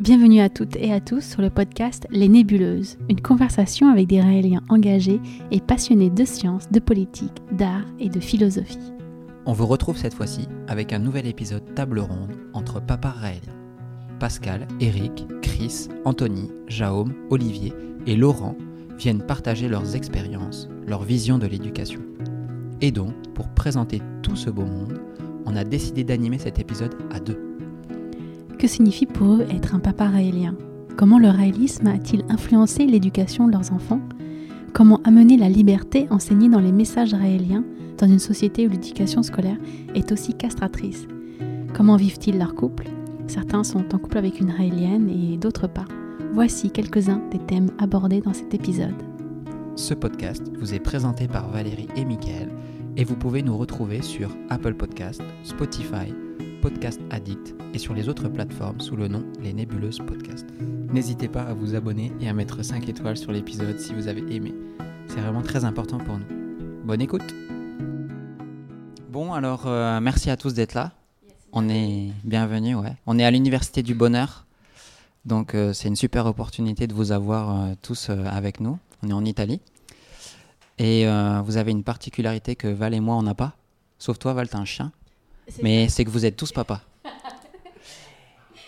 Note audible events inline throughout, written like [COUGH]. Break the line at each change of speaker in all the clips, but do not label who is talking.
Bienvenue à toutes et à tous sur le podcast Les Nébuleuses, une conversation avec des Raéliens engagés et passionnés de sciences, de politique, d'art et de philosophie.
On vous retrouve cette fois-ci avec un nouvel épisode table ronde entre papas raéliens. Pascal, Eric, Chris, Anthony, Jaume, Olivier et Laurent viennent partager leurs expériences, leur vision de l'éducation. Et donc, pour présenter tout ce beau monde, on a décidé d'animer cet épisode à deux.
Que signifie pour eux être un papa raélien Comment le raélisme a-t-il influencé l'éducation de leurs enfants? Comment amener la liberté enseignée dans les messages raéliens dans une société où l'éducation scolaire est aussi castratrice? Comment vivent-ils leur couple? Certains sont en couple avec une raélienne et d'autres pas. Voici quelques-uns des thèmes abordés dans cet épisode.
Ce podcast vous est présenté par Valérie et Mickaël et vous pouvez nous retrouver sur Apple Podcast, Spotify, Podcast Addict et sur les autres plateformes sous le nom Les Nébuleuses Podcast. N'hésitez pas à vous abonner et à mettre 5 étoiles sur l'épisode si vous avez aimé. C'est vraiment très important pour nous. Bonne écoute Bon, alors euh, merci à tous d'être là. On est bienvenus, ouais. On est à l'Université du Bonheur. Donc euh, c'est une super opportunité de vous avoir euh, tous avec nous. On est en Italie. Et vous avez une particularité que Val et moi, on n'a pas. Sauf toi, Val, t'as un chien. Mais c'est que vous êtes tous papas.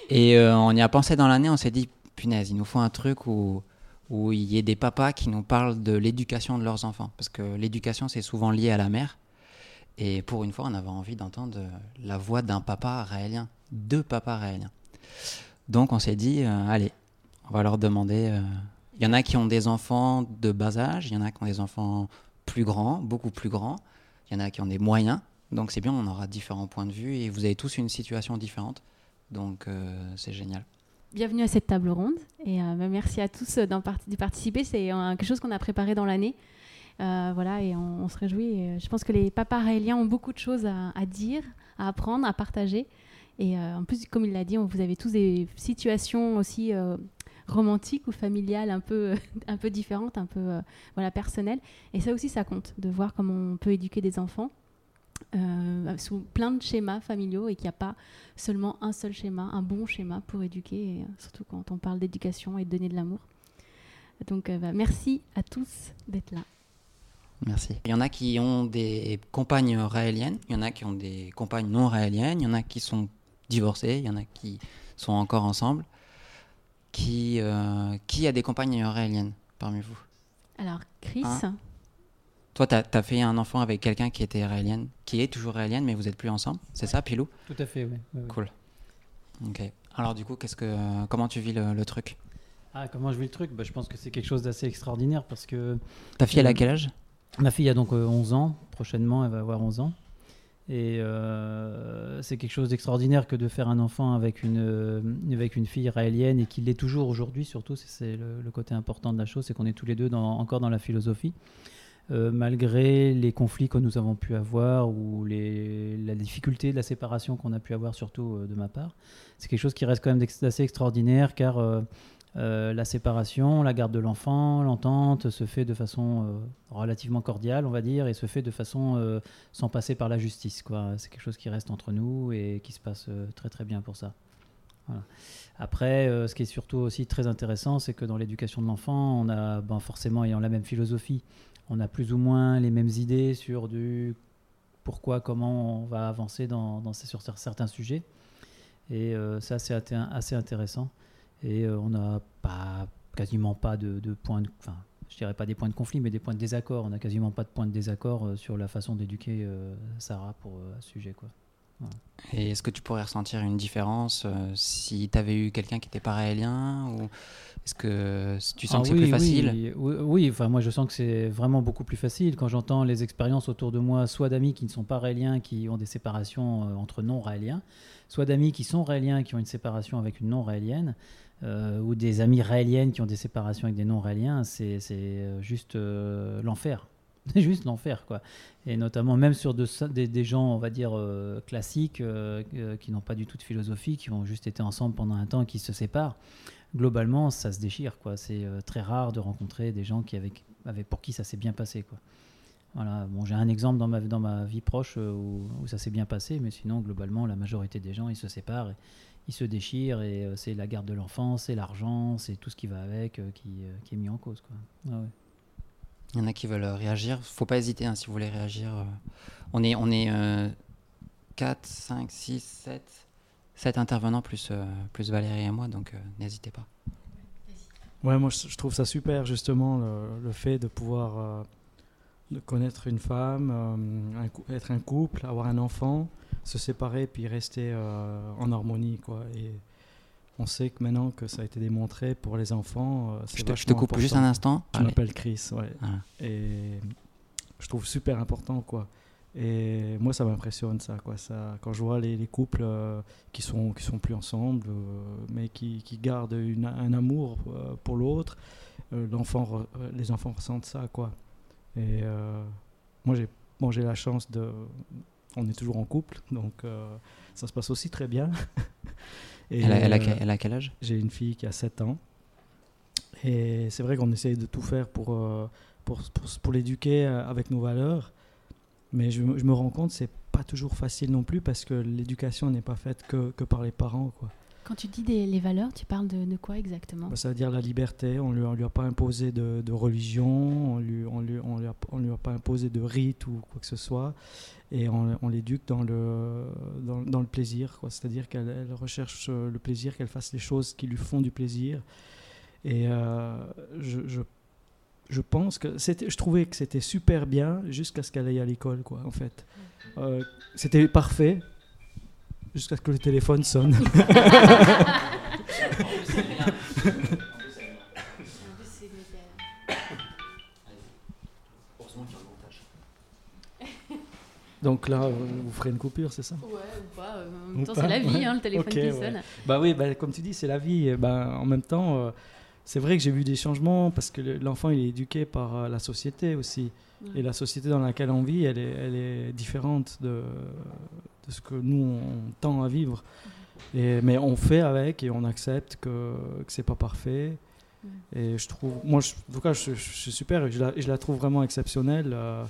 Et euh, on y a pensé dans l'année, on s'est dit, punaise, il nous faut un truc où, où il y ait des papas qui nous parlent de l'éducation de leurs enfants. Parce que l'éducation, c'est souvent lié à la mère. Et pour une fois, on avait envie d'entendre la voix d'un papa raélien, deux papas raéliens. Donc on s'est dit, euh, allez, on va leur demander. Euh, il y en a qui ont des enfants de bas âge, il y en a qui ont des enfants plus grands, beaucoup plus grands, il y en a qui ont des moyens. Donc c'est bien, on aura différents points de vue et vous avez tous une situation différente. Donc euh, c'est génial.
Bienvenue à cette table ronde et euh, bah, merci à tous d'y participer. C'est quelque chose qu'on a préparé dans l'année. Euh, voilà, et on, se réjouit. je pense que les papas raéliens ont beaucoup de choses à, dire, à apprendre, à partager. Et en plus, comme il l'a dit, vous avez tous des situations aussi romantiques ou familiales un peu, [LAUGHS] un peu différentes, un peu voilà, personnelles. Et ça aussi, ça compte, de voir comment on peut éduquer des enfants euh, sous plein de schémas familiaux et qu'il n'y a pas seulement un seul schéma, un bon schéma pour éduquer, euh, surtout quand on parle d'éducation et de donner de l'amour. Donc euh, bah, merci à tous d'être là.
Merci. Il y en a qui ont des compagnes raéliennes, il y en a qui ont des compagnes non raéliennes, il y en a qui sont divorcés, il y en a qui sont encore ensemble. Qui, qui a des compagnes raéliennes parmi vous?
Alors, Chris,
hein toi, tu as, fait un enfant avec quelqu'un qui était raélienne, qui est toujours raélienne, mais vous n'êtes plus ensemble. C'est ça, Pilou?
Tout à fait, oui.
Cool. Ok. Alors, du coup, qu'est-ce que, comment tu vis le, truc?
Ah, Comment je vis le truc? Bah, Je pense que c'est quelque chose d'assez extraordinaire parce que.
Ta fille, elle a quel âge?
Ma fille a donc 11 euh, ans. Prochainement, elle va avoir 11 ans. Et euh, c'est quelque chose d'extraordinaire que de faire un enfant avec une, euh, avec une fille raélienne et qu'il l'est toujours aujourd'hui, surtout. C'est le, côté important de la chose, c'est qu'on est tous les deux dans, encore dans la philosophie. Euh, malgré les conflits que nous avons pu avoir ou les, la difficulté de la séparation qu'on a pu avoir, surtout euh, de ma part. C'est quelque chose qui reste quand même assez extraordinaire car euh, la séparation, la garde de l'enfant, l'entente se fait de façon relativement cordiale, on va dire, et se fait de façon sans passer par la justice. C'est quelque chose qui reste entre nous et qui se passe très très bien pour ça. Après, ce qui est surtout aussi très intéressant, c'est que dans l'éducation de l'enfant, on a ben, forcément ayant la même philosophie, on a plus ou moins les mêmes idées sur du pourquoi, comment on va avancer dans, sur certains sujets. Et euh, ça, c'est assez intéressant. Et euh, on n'a pas, quasiment pas de, points de, enfin, je dirais pas des points de conflit, mais des points de désaccord. On n'a quasiment pas de points de désaccord euh, sur la façon d'éduquer Sarah pour ce sujet. Quoi.
Et est-ce que tu pourrais ressentir une différence si tu avais eu quelqu'un qui était pas raélien ou est-ce que tu sens ah que c'est plus facile?
Oui, enfin, moi je sens que c'est vraiment beaucoup plus facile quand j'entends les expériences autour de moi, soit d'amis qui ne sont pas raéliens, qui ont des séparations euh, entre non-raéliens, soit d'amis qui sont raéliens, qui ont une séparation avec une non-raélienne, euh, ou des amis raéliennes qui ont des séparations avec des non-raéliens, c'est euh, juste l'enfer. [LAUGHS] C'est juste l'enfer, quoi. Et notamment même sur des, gens, on va dire, classiques, qui n'ont pas du tout de philosophie, qui ont juste été ensemble pendant un temps et qui se séparent globalement, ça se déchire. quoi. C'est euh, très rare de rencontrer des gens qui avec, pour qui ça s'est bien passé. quoi. Voilà, bon, j'ai un exemple dans ma, dans ma vie proche euh, où, ça s'est bien passé, mais sinon, globalement, la majorité des gens, ils se séparent, ils se déchirent, et euh, c'est la garde de l'enfant, c'est l'argent, c'est tout ce qui va avec euh, qui, euh, qui est mis en cause. Quoi. Ah.
Il y en a qui veulent euh, réagir. Faut pas hésiter hein, si vous voulez réagir. euh. On est, on est euh, 4, 5, 6, 7, 7 intervenants plus, euh, plus Valérie et moi, donc n'hésitez pas.
Ouais, moi je trouve ça super justement le, fait de pouvoir de connaître une femme, être un couple, avoir un enfant, se séparer puis rester en harmonie quoi. On sait que maintenant que ça a été démontré pour les enfants, euh, c'est
Je te, je te coupe juste un instant.
Je m'appelle Chris, ouais.
Voilà.
Et je trouve super important, quoi. Et moi, ça m'impressionne, ça, quoi. Ça, quand je vois les, les couples euh, qui sont qui sont plus ensemble, euh, mais qui, qui gardent une- un amour euh, pour l'autre, l'enfant, les enfants ressentent ça, quoi. Et euh, moi, j'ai bon, j'ai la chance de, on est toujours en couple, donc euh, ça se passe aussi très bien. [LAUGHS] Et,
Elle, a, elle a
euh,
quel- elle a quel âge?
j'ai une fille qui a 7 ans. Et c'est vrai qu'on essaye de tout faire pour, euh, pour, pour, pour l'éduquer euh, avec nos valeurs. Mais je, me- je me rends compte que c'est pas toujours facile non plus parce que l'éducation n'est pas faite que, que par les parents. Quoi.
Quand tu dis des, les valeurs, tu parles de, de quoi exactement
Bah, ça veut dire la liberté. On lui, on lui a pas imposé de, de religion, on lui, on, lui, on, lui a, on lui a pas imposé de rite ou quoi que ce soit. Et on, on l'éduque dans le, dans, dans le plaisir. C'est-à-dire qu'elle elle recherche euh, le plaisir, qu'elle fasse les choses qui lui font du plaisir. Et euh, je, je, je pense que c'était, je trouvais que c'était super bien jusqu'à ce qu'elle aille à l'école, quoi, en fait. Euh, c'était parfait jusqu'à ce que le téléphone sonne. [LAUGHS] Donc là, euh, vous ferez une coupure, c'est ça?
Ouais, ou pas. euh, En
Ou
même temps, c'est la vie,
ouais.
hein, le téléphone qui
ouais.
sonne.
Bah oui, bah, comme tu dis, c'est la vie. Et ben, en même temps, euh, c'est vrai que j'ai vu des changements parce que le- l'enfant il est éduqué par euh, la société aussi.
Ouais.
Et la société dans laquelle on vit, elle est, elle est différente de, de ce que nous, on tend à vivre. Et, mais on fait avec et on accepte que, que c'est pas parfait. Et je trouve, moi, je- en tout cas, je, suis super et je la, je la trouve vraiment exceptionnelle. euh,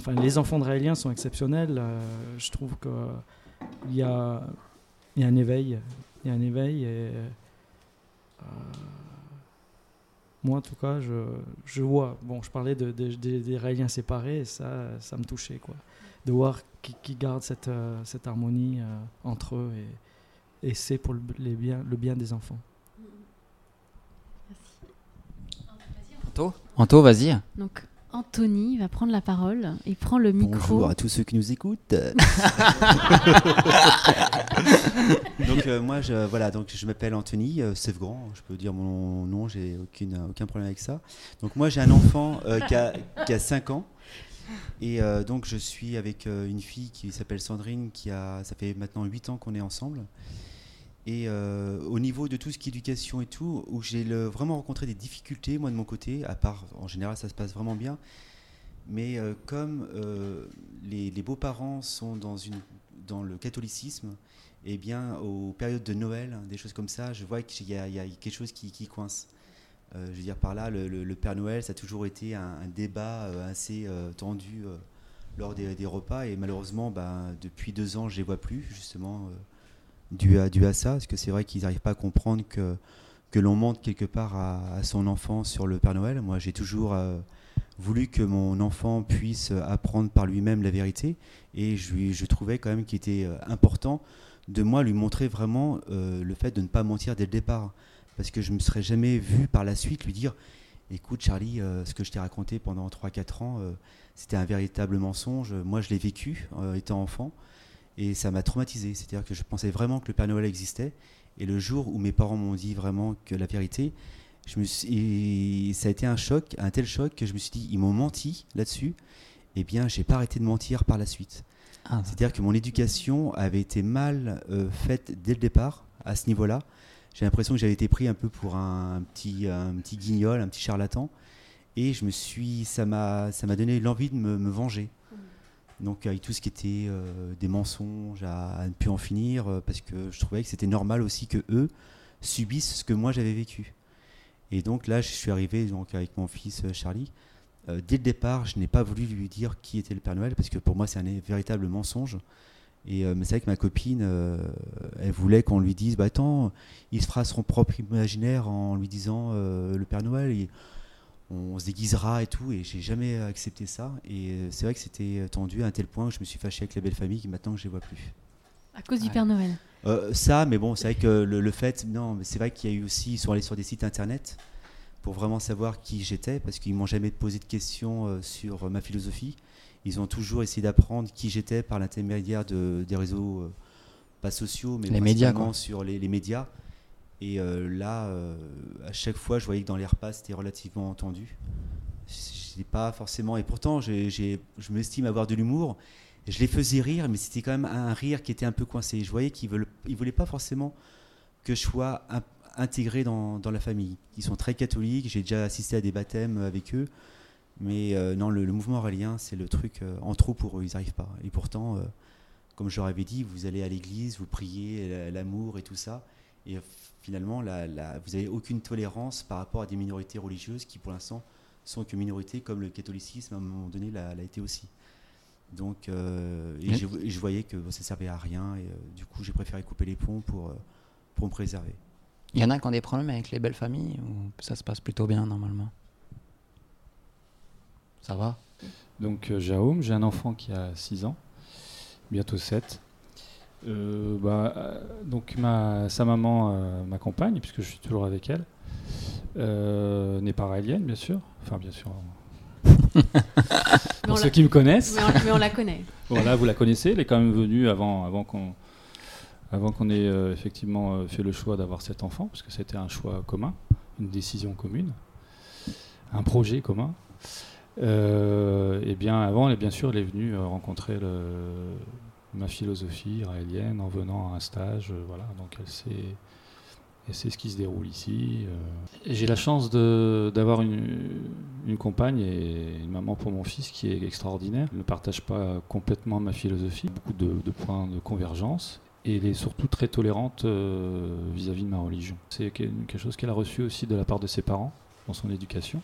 enfin, les enfants de sont exceptionnels. euh, je trouve que il y a, y a un éveil. Il y a un éveil et euh, moi, en tout cas, je, je vois. Bon, je parlais de, de- de- des Raéliens séparés et ça, ça me touchait, quoi. De voir qu'ils qu'ils gardent cette, euh, cette harmonie euh, entre eux et, et c'est pour le, les bien, le bien des enfants.
Anto Anto, vas-y.
Donc, Anthony va prendre la parole et prend le micro.
Bonjour à tous ceux qui nous écoutent. [LAUGHS] donc euh, moi je voilà donc je m'appelle Anthony euh, Sevgrand, je peux dire mon nom, j'ai aucune aucun problème avec ça. Donc moi j'ai un enfant euh, qui, a, qui a 5 ans et euh, donc je suis avec une fille qui s'appelle Sandrine qui a ça fait maintenant 8 ans qu'on est ensemble. Et euh, au niveau de tout ce qui est éducation et tout, où j'ai vraiment rencontré des difficultés, moi de mon côté, à part en général ça se passe vraiment bien, mais euh, comme euh, les, beaux-parents sont dans, le catholicisme, eh bien, aux périodes de Noël, des choses comme ça, je vois qu'il y, a- quelque chose qui, coince. Je veux dire, par là, le, Père Noël, ça a toujours été un, débat assez tendu lors des, repas. Et malheureusement, ben, depuis deux ans, je ne les vois plus, justement, dû, à, ça. Parce que c'est vrai qu'ils n'arrivent pas à comprendre que, que l'on monte quelque part à, son enfant sur le Père Noël. Moi, j'ai toujours euh, voulu que mon enfant puisse apprendre par lui-même la vérité. Et je, je trouvais quand même qu'il était euh, important de moi lui montrer vraiment euh, le fait de ne pas mentir dès le départ. Parce que je ne me serais jamais vu par la suite lui dire Écoute, Charlie, euh, ce que je t'ai raconté pendant 3-4 ans, euh, c'était un véritable mensonge. Moi, je l'ai vécu euh, étant enfant. Et ça m'a traumatisé. C'est-à-dire que je pensais vraiment que le Père Noël existait. Et le jour où mes parents m'ont dit vraiment que la vérité, je me suis, et ça a été un choc, un tel choc que je me suis dit, ils m'ont menti là-dessus. Eh bien, j'ai pas arrêté de mentir par la suite.
Ah,
C'est-à-dire que mon éducation avait été mal euh, faite dès le départ, à ce niveau-là. J'ai l'impression que j'avais été pris un peu pour un, petit, un petit guignol, un petit charlatan. Et je me suis, ça m'a, ça m'a donné l'envie de me, me venger. Donc avec tout ce qui était euh, des mensonges à, ne plus en finir, euh, parce que je trouvais que c'était normal aussi que eux subissent ce que moi j'avais vécu. Et donc là, je suis arrivé donc avec mon fils euh, Charlie, dès le départ, je n'ai pas voulu lui dire qui était le Père Noël parce que pour moi, c'est un véritable mensonge. Et mais c'est vrai que ma copine, elle voulait qu'on lui dise, bah attends, il se fera son propre imaginaire en lui disant le Père Noël, on se déguisera et tout. Et j'ai jamais accepté ça. Et euh, c'est vrai que c'était tendu à un tel point que je me suis fâché avec la belle famille, qui maintenant que je les vois plus.
À cause du
Ouais.
Père Noël.
Euh, ça, mais bon, c'est vrai que le, le fait, non, mais c'est vrai qu'il y a eu aussi, ils sont allés sur des sites internet pour vraiment savoir qui j'étais, parce qu'ils m'ont jamais posé de questions euh, sur euh, ma philosophie. Ils ont toujours essayé d'apprendre qui j'étais par l'intermédiaire de, des réseaux, euh, pas sociaux, mais
Les médias, quoi.
sur les, les médias. Et euh, là, euh, à chaque fois, je voyais que dans les repas, c'était relativement entendu. Je pas forcément, et pourtant, je m'estime avoir de l'humour. Je les faisais rire, mais c'était quand même un rire qui était un peu coincé. Je voyais qu'ils ne voulaient pas forcément que je sois in- intégré dans, la famille. Ils sont très catholiques, j'ai déjà assisté à des baptêmes avec eux, mais euh, non, le, mouvement aurélien, c'est le truc euh, en trop pour eux, ils n'arrivent pas. Et pourtant, comme je leur avais dit, vous allez à l'église, vous priez, la- l'amour et tout ça, et finalement, la- la- vous n'avez aucune tolérance par rapport à des minorités religieuses qui, pour l'instant, sont que minorités, comme le catholicisme, à un moment donné, l'a été aussi. Donc, euh, et, je, voyais que ça servait à rien, et euh, du coup, j'ai préféré couper les ponts pour, euh, pour me préserver.
Il y en a qui ont des problèmes avec les belles familles ou ça se passe plutôt bien normalement? Ça va?
Donc euh, Jaume, j'ai un enfant qui a 6 ans, bientôt 7. Euh, bah, euh, donc ma, sa maman euh, m'accompagne, puisque je suis toujours avec elle. Euh, n'est pas raélienne, bien sûr. Enfin, bien sûr. [LAUGHS] Pour ceux
la,
qui me connaissent.
mais on- mais on la connaît. [LAUGHS]
Voilà, vous la connaissez. Elle est quand même venue avant, avant qu'on avant qu'on ait euh, effectivement fait le choix d'avoir cet enfant, parce que c'était un choix commun, une décision commune, un projet commun. Et bien avant, elle, bien sûr, elle est venue rencontrer le- ma philosophie israélienne en venant à un stage. euh, voilà, donc elle sait, elle sait ce qui se déroule ici. euh. J'ai la chance d'avoir une, une compagne et une maman pour mon fils qui est extraordinaire. Elle ne partage pas complètement ma philosophie, beaucoup de, de points de convergence. Et elle est surtout très tolérante euh, vis-à-vis de ma religion. C'est que- quelque chose qu'elle a reçu aussi de la part de ses parents dans son éducation.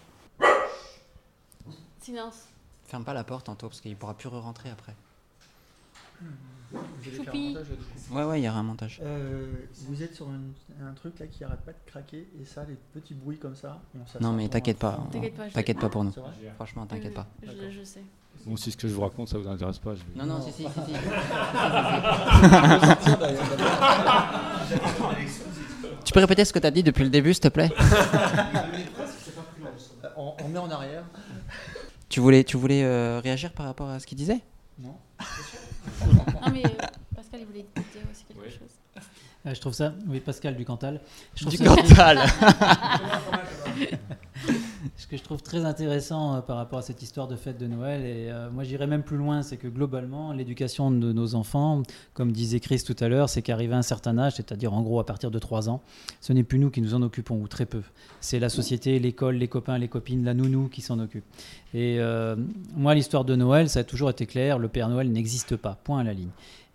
Silence.
Ferme pas la porte, Anto, parce qu'il pourra plus re-rentrer après.
Choupi.
Ouais, ouais, il y aura un montage.
Euh, vous êtes sur un, un truc là qui arrête pas de craquer et ça, les petits bruits comme ça. on- ça
Non, mais t'inquiète pas.
T'inquiète pas, je
T'inquiète pas pour nous.
C'est vrai?
Franchement, t'inquiète pas.
Je, je sais.
Bon, si ce que je vous raconte, ça vous intéresse pas, je vais-
Non, non, si, si, si. si. [LAUGHS] tu peux répéter ce que t'as dit depuis le début, s'il te plaît?
Euh, On, on met en arrière.
Tu voulais, tu voulais euh, réagir par rapport à ce qu'il disait?
Non, [LAUGHS] mais euh, Pascal, il voulait dire aussi quelque
Ouais.
chose.
Euh, je trouve ça, oui, Pascal du Cantal. Je trouve
Du
ça-
Cantal [LAUGHS] [LAUGHS]
Ce que je trouve très intéressant euh, par rapport à cette histoire de fête de Noël, et euh, moi j'irais même plus loin, c'est que globalement, l'éducation de nos enfants, comme disait Chris tout à l'heure, c'est qu'arrivé à un certain âge, c'est-à-dire en gros à partir de 3 ans, ce n'est plus nous qui nous en occupons, ou très peu. C'est la société, l'école, les copains, les copines, la nounou qui s'en occupe. Et euh, moi, l'histoire de Noël, ça a toujours été clair, le Père Noël n'existe pas, point à la ligne.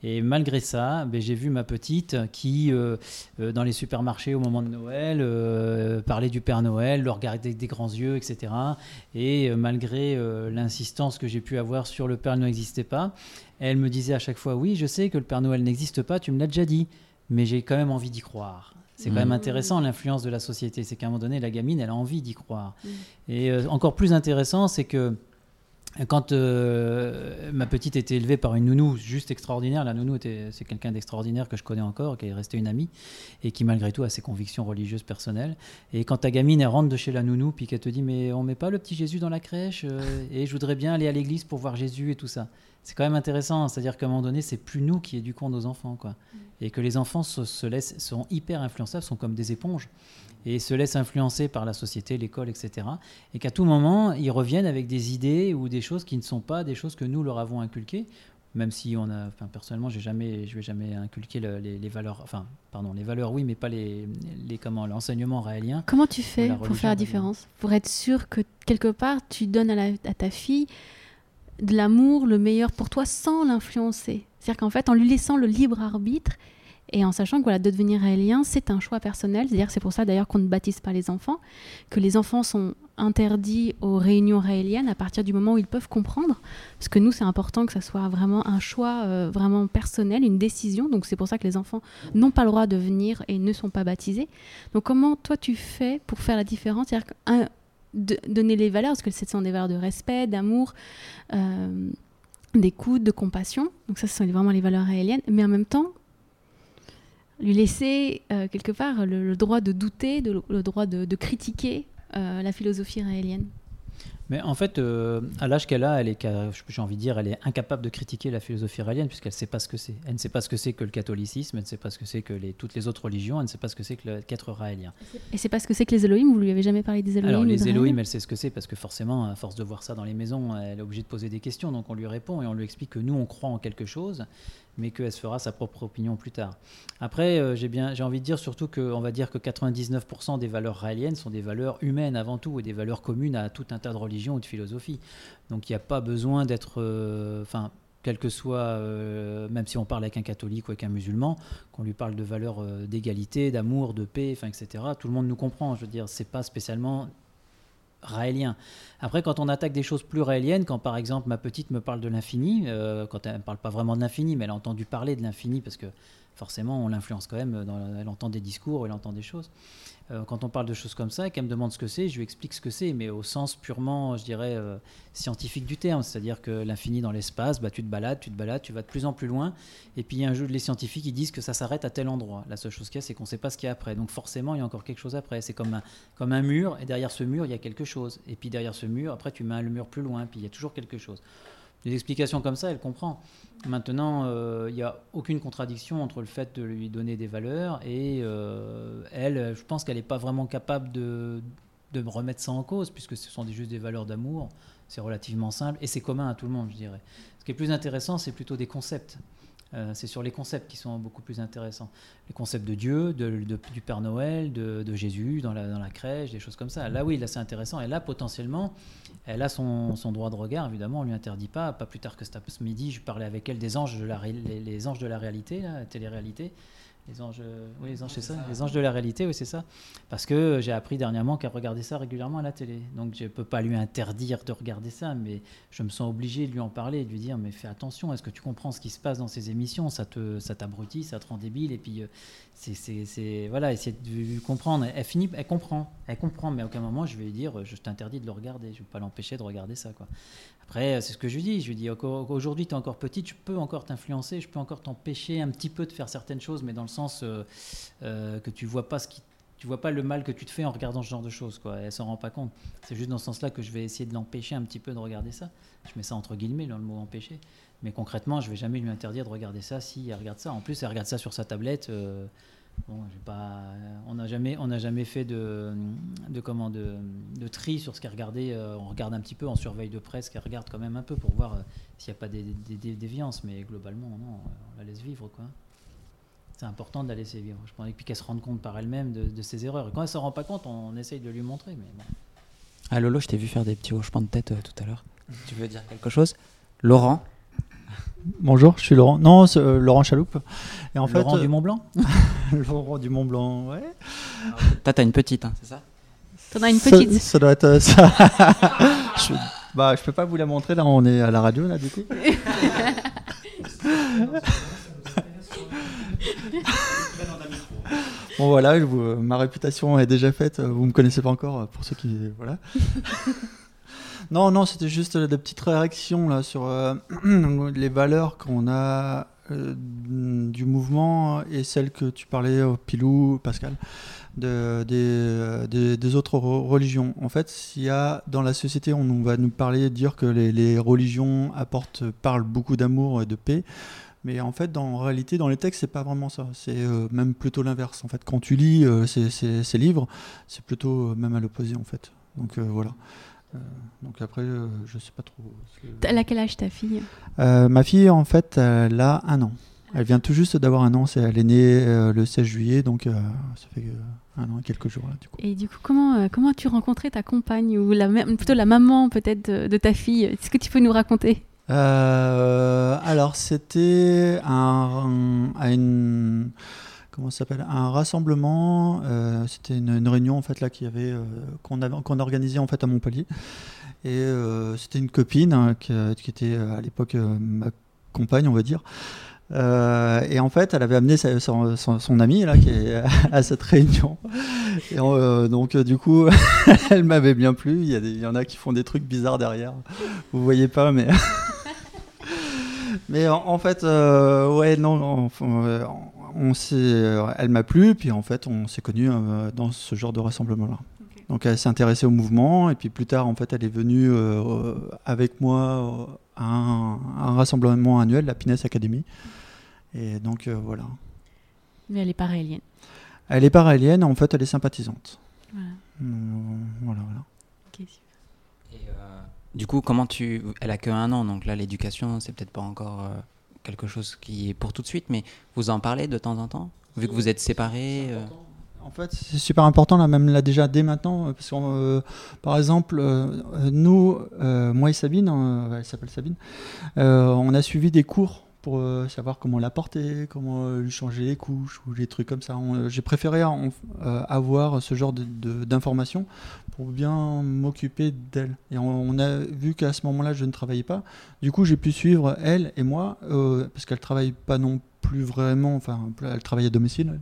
Et malgré ça, ben, j'ai vu ma petite qui, euh, euh, dans les supermarchés au moment de Noël, euh, parlait du Père Noël, le regardait avec des grands yeux, etc. Et euh, malgré l'insistance que j'ai pu avoir sur le Père Noël n'existait pas, elle me disait à chaque fois Oui, je sais que le Père Noël n'existe pas, tu me l'as déjà dit, mais j'ai quand même envie d'y croire. C'est quand
Mhm.
même intéressant l'influence de la société. C'est qu'à un moment donné, la gamine, elle a envie d'y croire.
Mhm.
Et euh, encore plus intéressant, c'est que quand euh, ma petite était élevée par une nounou juste extraordinaire, la nounou était, c'est quelqu'un d'extraordinaire que je connais encore, qui est resté une amie et qui malgré tout a ses convictions religieuses personnelles. Et quand ta gamine elle rentre de chez la nounou puis qu'elle te dit mais on met pas le petit Jésus dans la crèche euh, et je voudrais bien aller à l'église pour voir Jésus et tout ça. C'est quand même intéressant, c'est-à-dire qu'à un moment donné, c'est plus nous qui éduquons nos enfants, quoi. Et que les enfants se, se laissent, sont hyper influençables, sont comme des éponges et se laissent influencer par la société, l'école, etc. Et qu'à tout moment, ils reviennent avec des idées ou des choses qui ne sont pas des choses que nous leur avons inculquées. Même si on a, enfin personnellement, j'ai jamais, je vais jamais inculquer le- les, les valeurs, enfin, pardon, les valeurs, oui, mais pas les, les comment, l'enseignement raélien.
Comment tu fais pour faire la différence? Pour être sûr que quelque part, tu donnes à, la- à ta fille de l'amour, le meilleur pour toi, sans l'influencer. C'est-à-dire qu'en fait, en lui laissant le libre arbitre, et en sachant que voilà, de devenir raélien, c'est un choix personnel. C'est-à-dire c'est pour ça d'ailleurs qu'on ne baptise pas les enfants, que les enfants sont interdits aux réunions raéliennes à partir du moment où ils peuvent comprendre. Parce que nous, c'est important que ça soit vraiment un choix euh, vraiment personnel, une décision. Donc c'est pour ça que les enfants n'ont pas le droit de venir et ne sont pas baptisés. Donc comment toi tu fais pour faire la différence? De- donner les valeurs, parce que ce sont des valeurs de respect, d'amour. euh, d'écoute, de compassion. Donc ça, ce sont vraiment les valeurs raéliennes. Mais en même temps, lui laisser euh, quelque part le, droit de douter, le droit de, de critiquer euh, la philosophie raélienne.
Mais en fait, euh, à l'âge qu'elle a, elle est, j'ai envie de dire, elle est incapable de critiquer la philosophie raélienne puisqu'elle sait pas ce que c'est. Elle ne sait pas ce que c'est que le catholicisme, elle ne sait pas ce que c'est que les, toutes les autres religions, elle ne sait pas ce que c'est que raélien.
Et c'est pas ce que c'est que les Elohim, vous lui avez jamais parlé des Elohim
Alors les Elohim, elle sait ce que c'est parce que forcément, à force de voir ça dans les maisons, elle est obligée de poser des questions. Donc on lui répond et on lui explique que nous, on croit en quelque chose, mais qu'elle se fera sa propre opinion plus tard. Après, euh, j'ai bien, j'ai envie de dire surtout que, on va dire que 99% des valeurs raéliennes sont des valeurs humaines avant tout et des valeurs communes à tout un tas de religions ou de philosophies. Donc il n'y a pas besoin d'être, euh, enfin. quel que soit, euh, même si on parle avec un catholique ou avec un musulman, qu'on lui parle de valeurs d'égalité, d'amour, de paix, etc., tout le monde nous comprend. Je veux dire, c'est pas spécialement raélien. Après, quand on attaque des choses plus raéliennes, quand par exemple ma petite me parle de l'infini, euh, quand elle ne parle pas vraiment de l'infini, mais elle a entendu parler de l'infini, parce que forcément on l'influence quand même, elle entend des discours, elle entend des choses. Euh, quand on parle de choses comme ça, qu'elle me demande ce que c'est, je lui explique ce que c'est, mais au sens purement, je dirais, euh, scientifique du terme. C'est-à-dire que l'infini dans l'espace, bah, tu te balades, tu te balades, tu vas de plus en plus loin. Et puis un de les scientifiques qui disent que ça s'arrête à tel endroit. La seule chose qu'il y a, c'est qu'on ne sait pas ce qu'il y a après. Donc forcément, il y a encore quelque chose après. C'est comme un, comme un mur, et derrière ce mur, il y a quelque chose. Et puis derrière ce mur, après, tu mets le mur plus loin, puis il y a toujours quelque chose. Des explications comme ça, elle comprend. Maintenant, euh, il n'y a aucune contradiction entre le fait de lui donner des valeurs et euh, elle, je pense qu'elle n'est pas vraiment capable de, de me remettre ça en cause, puisque ce sont juste des valeurs d'amour. C'est relativement simple et c'est commun à tout le monde, je dirais. Ce qui est plus intéressant, c'est plutôt des concepts. Euh, c'est sur les concepts qui sont beaucoup plus intéressants. Les concepts de Dieu, de, du Père Noël, de, de Jésus dans la, dans la crèche, des choses comme ça. Là, oui, là, c'est intéressant. Et là, potentiellement, elle a son, son droit de regard, évidemment, on ne lui interdit pas. Pas plus tard que ce midi, je parlais avec elle des anges de la, les, anges de la réalité, la télé-réalité. Les anges, euh, oui, les anges, c'est ça. Les anges de la réalité, oui, c'est ça. Parce que j'ai appris dernièrement qu'elle regardait ça régulièrement à la télé. Donc je ne peux pas lui interdire de regarder ça, mais je me sens obligé de lui en parler de lui dire mais fais attention, est-ce que tu comprends ce qui se passe dans ces émissions? Ça te, ça t'abrutit, ça te rend débile, et puis euh, c'est, c'est, c'est- voilà, essayer de lui comprendre. Elle finit, elle comprend, elle comprend, mais à aucun moment je vais lui dire je t'interdis de le regarder, je ne vais pas l'empêcher de regarder ça, quoi. Après, c'est ce que je lui dis. Je lui dis aujourd'hui, tu es encore petite, je peux encore t'influencer, je peux encore t'empêcher un petit peu de faire certaines choses, mais dans le sens euh, euh, que tu vois pas ce qui tu vois pas le mal que tu te fais en regardant ce genre de choses quoi elle s'en rend pas compte. C'est juste dans ce sens-là que je vais essayer de l'empêcher un petit peu de regarder ça. Je mets ça entre guillemets dans le mot empêcher. Mais concrètement je vais jamais lui interdire de regarder ça si elle regarde ça. En plus elle regarde ça sur sa tablette euh, bon pas on n'a jamais on n'a jamais fait de de comment de, de tri sur ce qu'elle regardait Euh, on regarde un petit peu on surveille de près ce qu'elle regarde quand même un peu pour voir euh, s'il n'y a pas des, des- des déviances mais globalement non on la laisse vivre quoi c'est important de la laisser vivre. Je pense et puis qu'elle se rende compte par elle-même de, de ses erreurs. Et quand elle ne s'en rend pas compte, on essaye de lui montrer. Mais bon.
Ah Lolo, je t'ai vu faire des petits hochements de tête euh, tout à l'heure. [LAUGHS] Tu veux dire quelque chose? Laurent?
Bonjour, je suis Laurent. Non, c'est, euh, Laurent Chaloupe. Et en
Laurent
fait,
du Mont Blanc
euh, [LAUGHS] [LAUGHS] Laurent du Mont Blanc, ouais.
Toi, t'as une petite, hein, c'est ça?
T'en as une
Ça-
petite.
Ça, doit être euh, ça. [LAUGHS] je, bah, je peux pas vous la montrer là. On est à la radio là, du coup. [LAUGHS] Bon voilà, je vous- euh, ma réputation est déjà faite. euh, Vous me connaissez pas encore, pour ceux qui voilà. non, non, c'était juste des petites réactions là sur euh, [CLEARS THROAT] les valeurs qu'on a euh, du mouvement et celles que tu parlais, euh, Pilou, Pascal, de, des, euh, des, autres re- religions. En fait, s'il y a dans la société, on va nous parler, dire que les, religions apportent, parlent beaucoup d'amour et de paix. Mais en fait, dans, en réalité, dans les textes, c'est pas vraiment ça. C'est même plutôt l'inverse. En fait, quand tu lis ces, ces- livres, c'est plutôt même à l'opposé, en fait. Donc voilà. Euh, donc après, euh, je sais pas trop.
Elle a quel âge ta fille?
Euh, ma fille, en fait, elle a un an. Elle vient tout juste d'avoir un an. C'est, elle est née euh, le 16 juillet, donc euh, ça fait euh, un an et quelques jours là, du coup.
Et du coup, comment, euh, comment as-tu rencontré ta compagne ou la, plutôt la maman peut-être de, de ta fille? Est-ce que tu peux nous raconter?
Euh, alors, c'était un, à une, comment ça s'appelle? Un rassemblement. euh, C'était une, réunion en fait là qui euh, qu'on avait qu'on organisait en fait à Montpellier. Et euh, c'était une copine hein, qui, était à l'époque ma compagne, on va dire. Et en fait, elle avait amené son, son, son ami là à cette réunion. Et donc du coup, [LAUGHS] elle m'avait bien plu. Il y, a il y en a qui font des trucs bizarres derrière. Vous voyez pas, mais [LAUGHS] mais en, en fait, ouais, non, on, euh, on s'est, euh, elle m'a plu, puis en fait, on s'est connus euh, dans ce genre de rassemblement-là. Donc, elle s'est intéressée au mouvement, et puis plus tard, en fait, elle est venue euh, avec moi à un, à un rassemblement annuel, la Pinès Academy. Et donc, euh, voilà.
Mais elle est pas raélienne.
Elle est paraélienne, en fait, elle est sympathisante.
Voilà.
Euh, voilà, voilà.
Ok, super.
Et, euh, du coup, comment tu. Elle a que un an, donc là, l'éducation, c'est peut-être pas encore euh, quelque chose qui est pour tout de suite, mais vous en parlez de temps en temps Vu que vous êtes séparés euh,
En fait, c'est super important, là, même là déjà dès maintenant, euh, parce que euh, par exemple, euh, nous, euh, moi et Sabine, euh, elle s'appelle Sabine, euh, on a suivi des cours pour euh, savoir comment la porter, comment euh, lui changer les couches ou les trucs comme ça. Euh, J'ai préféré avoir ce genre d'informations pour bien m'occuper d'elle. Et on, a vu qu'à ce moment-là, je ne travaillais pas. Du coup, j'ai pu suivre elle et moi, parce qu'elle travaille pas non plus vraiment, enfin, elle travaille à domicile.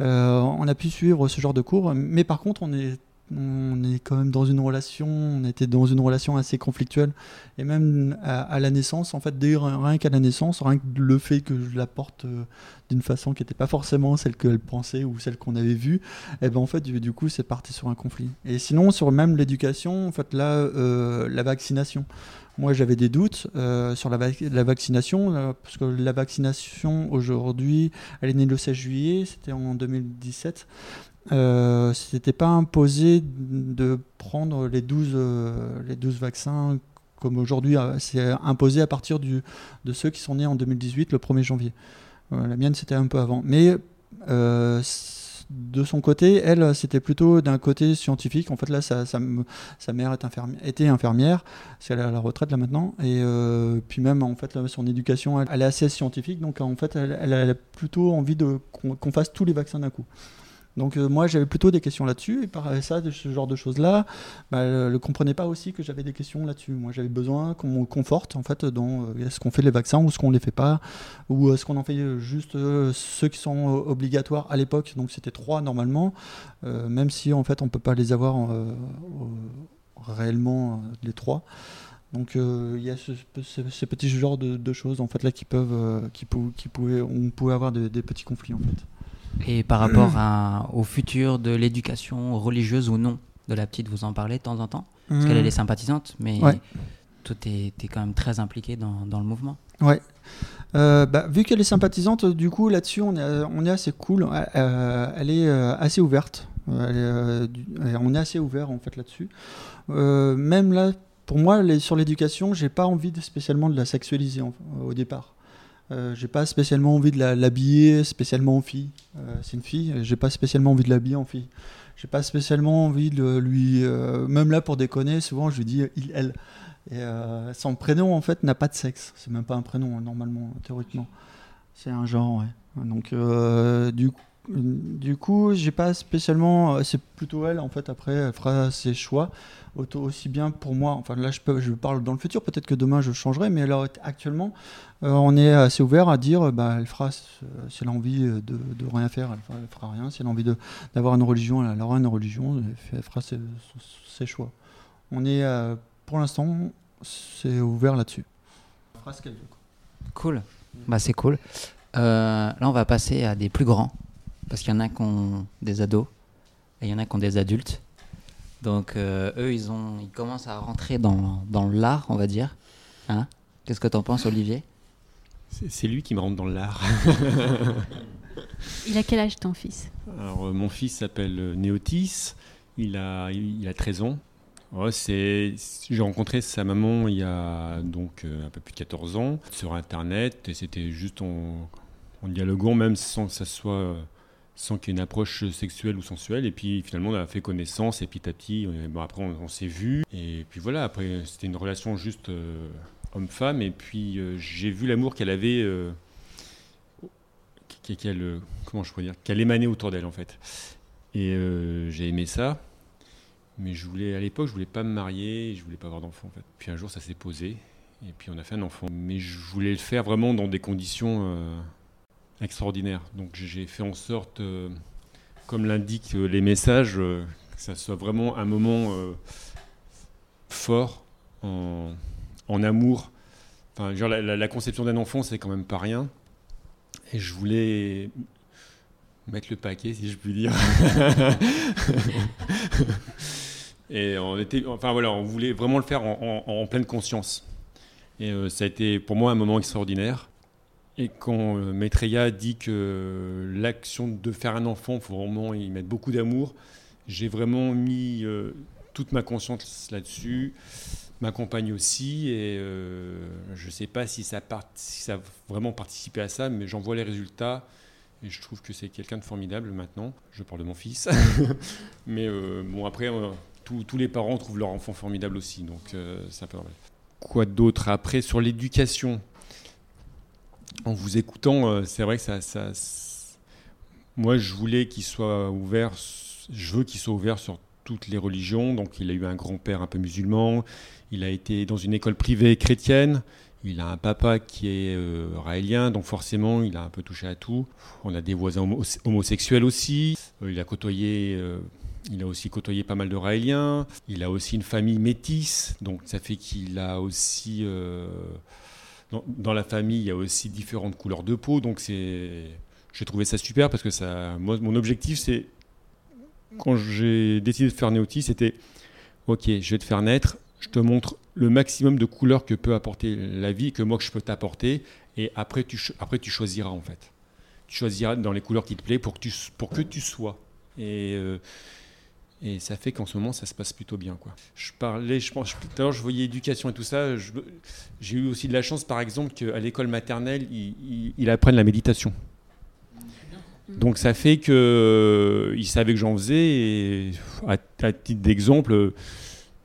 on a pu suivre ce genre de cours, mais par contre, on est, on est quand même dans une relation, on était dans une relation assez conflictuelle, et même à, la naissance, en fait, rien qu'à la naissance, rien que le fait que je la porte euh, d'une façon qui n'était pas forcément celle qu'elle pensait ou celle qu'on avait vue, et ben en fait, du, coup, c'est parti sur un conflit. Et sinon, sur même l'éducation, en fait, là, euh, la vaccination. Moi, j'avais des doutes euh, sur la, vac- la vaccination, parce que la vaccination aujourd'hui, elle est née le 16 juillet, c'était en 2017. Euh, c'était pas imposé de prendre les 12, euh, les 12 vaccins comme aujourd'hui. euh, C'est imposé à partir du, de ceux qui sont nés en 2018, le 1er janvier. Euh, la mienne, c'était un peu avant. Mais de son côté, elle, c'était plutôt d'un côté scientifique. En fait, là, sa, sa, mère est était infirmière, parce qu'elle est à la retraite là maintenant. Et puis même, en fait, là, son éducation, elle, est assez scientifique. Donc, en fait, elle, a plutôt envie qu'on fasse tous les vaccins d'un coup. Donc euh, moi j'avais plutôt des questions là-dessus et par ça de ce genre de choses là, bah, ne comprenait pas aussi que j'avais des questions là-dessus. Moi j'avais besoin qu'on me conforte en fait dans euh, est-ce qu'on fait les vaccins ou est-ce qu'on les fait pas ou est-ce qu'on en fait euh, juste euh, ceux qui sont euh, obligatoires à l'époque donc c'était trois normalement euh, même si en fait on peut pas les avoir euh, euh, réellement euh, les trois. Donc euh, il y a ce, petits genres de, choses en fait là qui peuvent euh, qui, pou- qui pouvaient on pouvait avoir de- des petits conflits en fait.
Et par rapport à- au futur de l'éducation religieuse ou non de la petite, vous en parlez de temps en temps? Parce qu'elle elle est sympathisante, mais
Ouais.
toi, t'es es quand même très impliqué dans, dans le mouvement.
Ouais. Euh, bah, vu qu'elle est sympathisante, du coup là-dessus on est, on est assez cool. Euh, elle est euh, assez ouverte. Elle est, du- et on est assez ouvert en fait là-dessus. Même là, pour moi, les- sur l'éducation, j'ai pas envie de, spécialement de la sexualiser en- au départ. Euh, j'ai pas spécialement envie de l'habiller spécialement en fille. Euh, c'est une fille, j'ai pas spécialement envie de l'habiller en fille. J'ai pas spécialement envie de lui. euh, même là, pour déconner, souvent je lui dis il, elle. Et son prénom en fait n'a pas de sexe. C'est même pas un prénom hein, normalement, théoriquement. C'est un genre, ouais. Donc du, du coup, j'ai pas spécialement. euh, C'est plutôt elle en fait. Après, elle fera ses choix. Aussi bien pour moi. Enfin là, je, parle dans le futur. Peut-être que demain je changerai, mais là actuellement, euh, on est assez ouvert à dire, bah, elle fera. Si elle a envie euh, de, rien faire, elle fera, rien. Si elle a envie d'avoir une religion, elle aura une religion. Elle, fera ses, choix. On est pour l'instant, c'est ouvert là-dessus. Elle fera ce qu'elle veut.
Cool. Bah, c'est cool. Là, on va passer à des plus grands. Parce qu'il y en a qui ont des ados et il y en a qui ont des adultes. Donc, euh, eux, ils, ont, ils commencent à rentrer dans, dans l'art, on va dire. Hein? Qu'est-ce que t'en penses, Olivier?
C'est c'est lui qui me rentre dans l'art.
Il a quel âge ton fils?
Alors, euh, mon fils s'appelle euh, Néotis, il a, il a 13 ans. Ouais, c'est, j'ai rencontré sa maman il y a donc euh, un peu plus de 14 ans sur Internet et c'était juste en, en dialoguant même sans que ça soit euh, sans qu'il y ait une approche sexuelle ou sensuelle et puis finalement on a fait connaissance et petit à petit on- bon, après on, s'est vu et puis voilà après c'était une relation juste euh, homme-femme et puis euh, j'ai vu l'amour qu'elle avait euh, qu'elle, comment je pourrais dire, qu'elle émanait autour d'elle en fait. Et j'ai aimé ça, mais je voulais à l'époque, je voulais pas me marier, je voulais pas avoir d'enfant en fait. Puis un jour, ça s'est posé, et puis on a fait un enfant. Mais je voulais le faire vraiment dans des conditions euh, extraordinaires. Donc j'ai fait en sorte, euh, comme l'indiquent les messages, que ça soit vraiment un moment fort en, amour. Enfin, genre, la, conception d'un enfant, c'est quand même pas rien. Et je voulais mettre le paquet, si je puis dire. [LAUGHS] Et on était, enfin voilà, on voulait vraiment le faire en, pleine conscience. Et euh, ça a été pour moi un moment extraordinaire. Et quand euh, Maitreya dit que l'action de faire un enfant, il faut vraiment y mettre beaucoup d'amour, j'ai vraiment mis euh, toute ma conscience là-dessus, ma compagne aussi, et euh, je ne sais pas si ça, ça a vraiment participé à ça, mais j'en vois les résultats. Et je trouve que c'est quelqu'un de formidable maintenant. Je parle de mon fils. [LAUGHS] mais bon, après, tous- les parents trouvent leur enfant formidable aussi. Donc, euh, c'est un peu normal. Quoi d'autre Après, sur l'éducation, en vous écoutant, euh, c'est vrai que ça, ça- Moi, je voulais qu'il soit ouvert. Je veux qu'il soit ouvert sur toutes les religions. Donc, il a eu un grand-père un peu musulman. Il a été dans une école privée chrétienne. Il a un papa qui est euh, raélien, donc forcément, il a un peu touché à tout. On a des voisins homo- homosexuels aussi. Euh, il a côtoyé, euh, il a aussi côtoyé pas mal de raéliens. Il a aussi une famille métisse, donc ça fait qu'il a aussi dans, la famille, il y a aussi différentes couleurs de peau. Donc j'ai trouvé ça super parce que ça, moi, mon objectif, c'est quand j'ai décidé de faire Néoti, c'était ok, je vais te faire naître, je te montre le maximum de couleurs que peut apporter la vie, que moi que je peux t'apporter, et après tu, après tu choisiras en fait. Tu choisiras dans les couleurs qui te plaisent pour que tu, pour que tu sois. Et, euh, et ça fait qu'en ce moment, ça se passe plutôt bien. Quoi. Je parlais, je pense, tout à l'heure, je voyais éducation et tout ça. J'ai eu aussi de la chance, par exemple, qu'à l'école maternelle, ils, ils- ils apprennent la méditation. Donc ça fait que euh, savaient que j'en faisais. Et à, titre d'exemple, euh,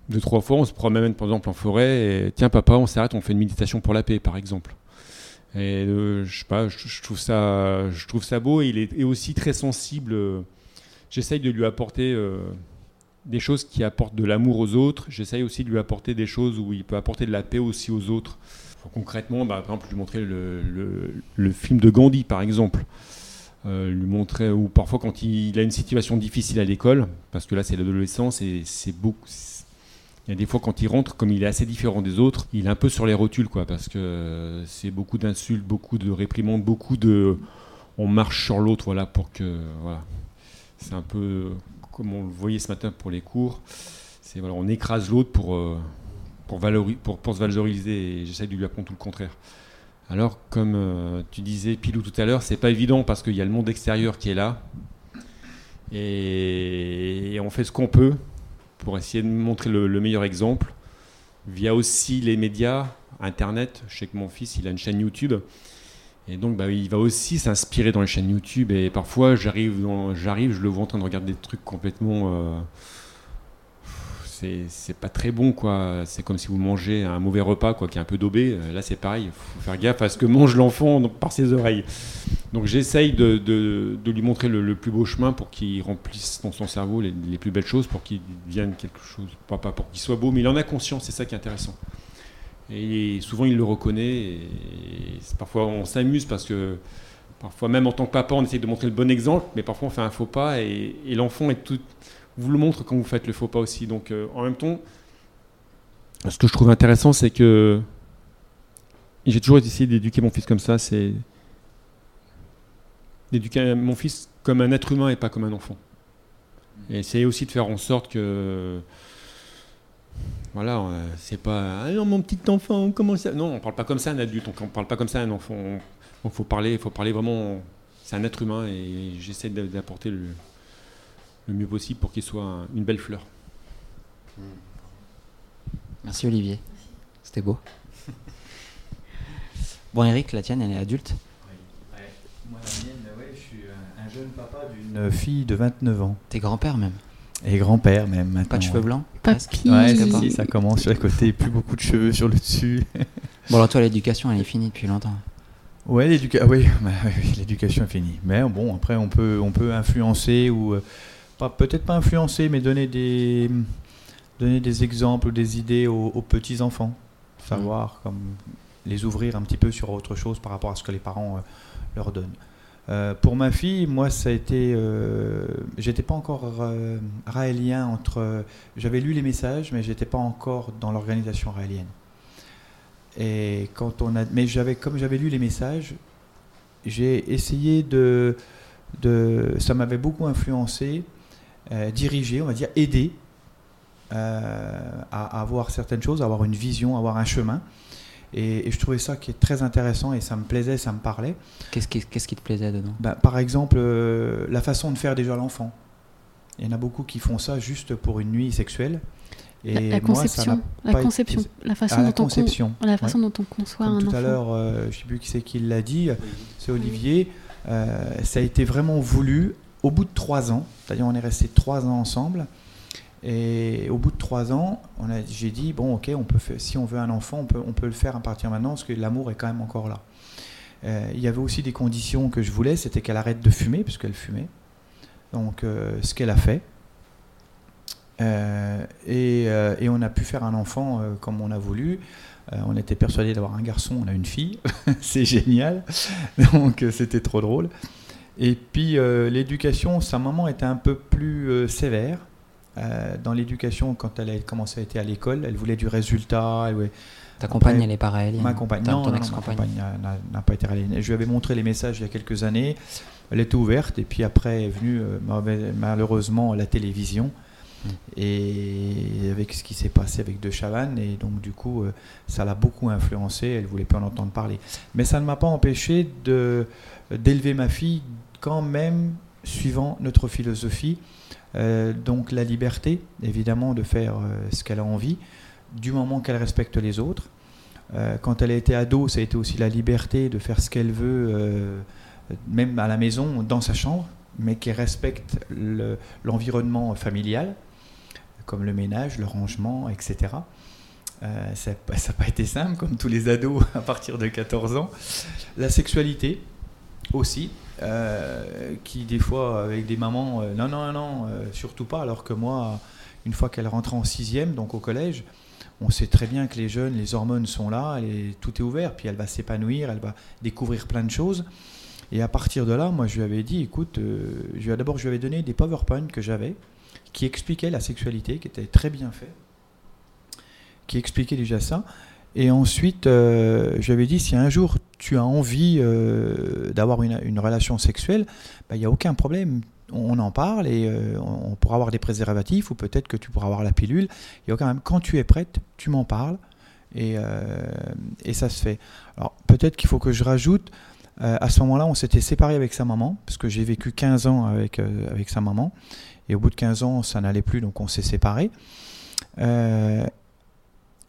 deux trois fois, on se promène par exemple en forêt. Et, Tiens, papa, on s'arrête, on fait une méditation pour la paix, par exemple. Et euh, je sais pas, je, trouve ça, je trouve ça beau. Et il est, aussi très sensible. J'essaye de lui apporter euh, des choses qui apportent de l'amour aux autres. J'essaye aussi de lui apporter des choses où il peut apporter de la paix aussi aux autres. Concrètement, bah, par exemple, lui montrer le, film de Gandhi, par exemple. Euh, lui montrer, ou parfois quand il, a une situation difficile à l'école, parce que là c'est l'adolescence et c'est beaucoup. Il y a des fois quand il rentre, comme il est assez différent des autres, il est un peu sur les rotules, quoi, parce que c'est beaucoup d'insultes, beaucoup de réprimandes, beaucoup de. On marche sur l'autre, voilà, pour que. Voilà. C'est un peu comme on le voyait ce matin pour les cours. C'est on écrase l'autre pour, euh, pour, pour, se valoriser et j'essaie de lui apprendre tout le contraire. Alors, comme euh, tu disais, Pilou, tout à l'heure, c'est pas évident parce qu'il y a le monde extérieur qui est là. Et, et on fait ce qu'on peut pour essayer de montrer le, le meilleur exemple. Via aussi les médias, Internet. Je sais que mon fils, il a une chaîne YouTube. Et donc, bah, il va aussi s'inspirer dans les chaînes YouTube. Et parfois, j'arrive, j'arrive, je le vois en train de regarder des trucs complètement. euh, c'est, pas très bon, quoi. C'est comme si vous mangez un mauvais repas, quoi, qui est un peu daubé. Euh, Là, c'est pareil. Il faut faire gaffe à ce que mange l'enfant par ses oreilles. Donc, j'essaye de, lui montrer le, le plus beau chemin pour qu'il remplisse dans son cerveau les, les plus belles choses, pour qu'il devienne quelque chose. Pas, pas pour qu'il soit beau, mais il en a conscience. C'est ça qui est intéressant. Et souvent, il le reconnaît. Parfois, on s'amuse parce que parfois, même en tant que papa, on essaye de montrer le bon exemple, mais parfois, on fait un faux pas et, l'enfant vous le montre quand vous faites le faux pas aussi. Donc, euh, en même temps, ce que je trouve intéressant, c'est que j'ai toujours essayé d'éduquer mon fils comme ça. C'est d'éduquer mon fils comme un être humain et pas comme un enfant. Et essayer aussi de faire en sorte que voilà, euh, c'est pas ah non mon petit enfant comment ça non on parle pas comme ça à un adulte on, on parle pas comme ça à un enfant il faut parler faut parler vraiment c'est un être humain et j'essaie d'a- d'apporter le, le mieux possible pour qu'il soit un- une belle fleur
Merci Olivier. C'était beau. [LAUGHS] Bon Eric, la tienne, elle est adulte.
Moi, la mienne, ouais, je suis un, un jeune papa d'une fille de 29 ans.
T'es grand-père même.
Et grand-père même maintenant.
Pas de cheveux blancs
Papy.
Ouais, si, ça commence sur les côtés, plus beaucoup de cheveux sur le dessus.
Bon alors toi l'éducation elle est finie depuis longtemps.
Ouais, l'éduca- ah oui, [LAUGHS] bah oui, l'éducation est finie. Mais bon, après, on peut, on peut influencer ou euh, pas, peut-être pas influencer, mais donner des, donner des exemples ou des idées aux, aux petits enfants, savoir comme les ouvrir un petit peu sur autre chose par rapport à ce que les parents euh, leur donnent. Euh, pour ma fille, moi, ça a été, euh, j'étais pas encore euh, raélien entre, j'avais lu les messages, mais j'étais pas encore dans l'organisation raélienne. Et quand on a, mais j'avais, comme j'avais lu les messages, j'ai essayé de, de, ça m'avait beaucoup influencé, dirigé, on va dire, euh, à, à avoir certaines choses, à avoir une vision, à avoir un chemin. Et, et je trouvais ça qui est très intéressant et ça me plaisait, ça me parlait.
Qu'est-ce qui, qu'est-ce qui te plaisait dedans?
Bah, par exemple, euh, la façon de faire déjà l'enfant. Il y en a beaucoup qui font ça juste pour une nuit sexuelle. Et
La, la
moi, ça
conception,
n'a
la
pas été-
conception, la façon
Ah, la
dont on con-
conception.
la façon dont on conçoit
Comme
un
tout
enfant.
à l'heure, euh, je ne sais plus qui c'est qui l'a dit, c'est Olivier. Euh, ça a été vraiment voulu au bout de trois ans. C'est-à-dire, on est resté trois ans ensemble. Et au bout de trois ans, j'ai dit bon, ok, on peut si on veut un enfant, on peut, le faire à partir de maintenant, parce que l'amour est quand même encore là. Euh, il y avait aussi des conditions que je voulais, c'était qu'elle arrête de fumer, puisqu'elle fumait. Donc, euh, ce qu'elle a fait. Euh, et, et on a pu faire un enfant comme on a voulu. On était persuadé d'avoir un garçon, on a une fille. [LAUGHS] c'est génial. Donc c'était trop drôle. Et puis l'éducation, sa maman était un peu plus sévère. Euh, dans l'éducation, quand elle a commencé à être à l'école, elle voulait du résultat. Elle
Ta compagne,
Après,
elle est raélienne
Ma compagne, non, non, non, ma compagne n'a- pas été réalisée. Je lui avais montré les messages il y a quelques années. Elle était ouverte et puis après est venue euh, malheureusement la télévision.
Mm.
Et avec ce qui s'est passé avec De Chavannes, et donc du coup, euh, ça l'a beaucoup influencé. Elle voulait plus en entendre parler. Mais ça ne m'a pas empêché de d'élever ma fille quand même suivant notre philosophie. Euh, donc la liberté, évidemment, de faire euh, ce qu'elle a envie, du moment qu'elle respecte les autres. Euh, quand elle a été ado, ça a été aussi la liberté de faire ce qu'elle veut, même à la maison, dans sa chambre, mais qui respecte le- l'environnement familial, comme le ménage, le rangement, etc. Ça n'a pas été simple, comme tous les ados [LAUGHS] à partir de 14 ans. La sexualité aussi, euh, qui des fois, avec des mamans, euh, non, non, non, euh, surtout pas, alors que moi, une fois qu'elle rentre en sixième, donc au collège, on sait très bien que les jeunes, les hormones sont là, tout est ouvert, puis elle va s'épanouir, elle va découvrir plein de choses. Et à partir de là, moi, je lui avais dit, écoute, d'abord, je lui avais donné des PowerPoint que j'avais, qui expliquaient la sexualité, qui étaient très bien faits, qui expliquaient déjà ça. Et ensuite, je lui avais dit, si un jour tu as envie euh, d'avoir une, relation sexuelle, bah, il n'y a aucun problème. On en parle et euh, on pourra avoir des préservatifs ou peut-être que tu pourras avoir la pilule. Il y a aucun problème. Quand tu es prête, tu m'en parles et, euh, et ça se fait. Alors peut-être qu'il faut que je rajoute, à ce moment-là, on s'était séparé avec sa maman, parce que j'ai vécu 15 ans avec, avec sa maman. Et au bout de 15 ans, ça n'allait plus, donc on s'est séparés.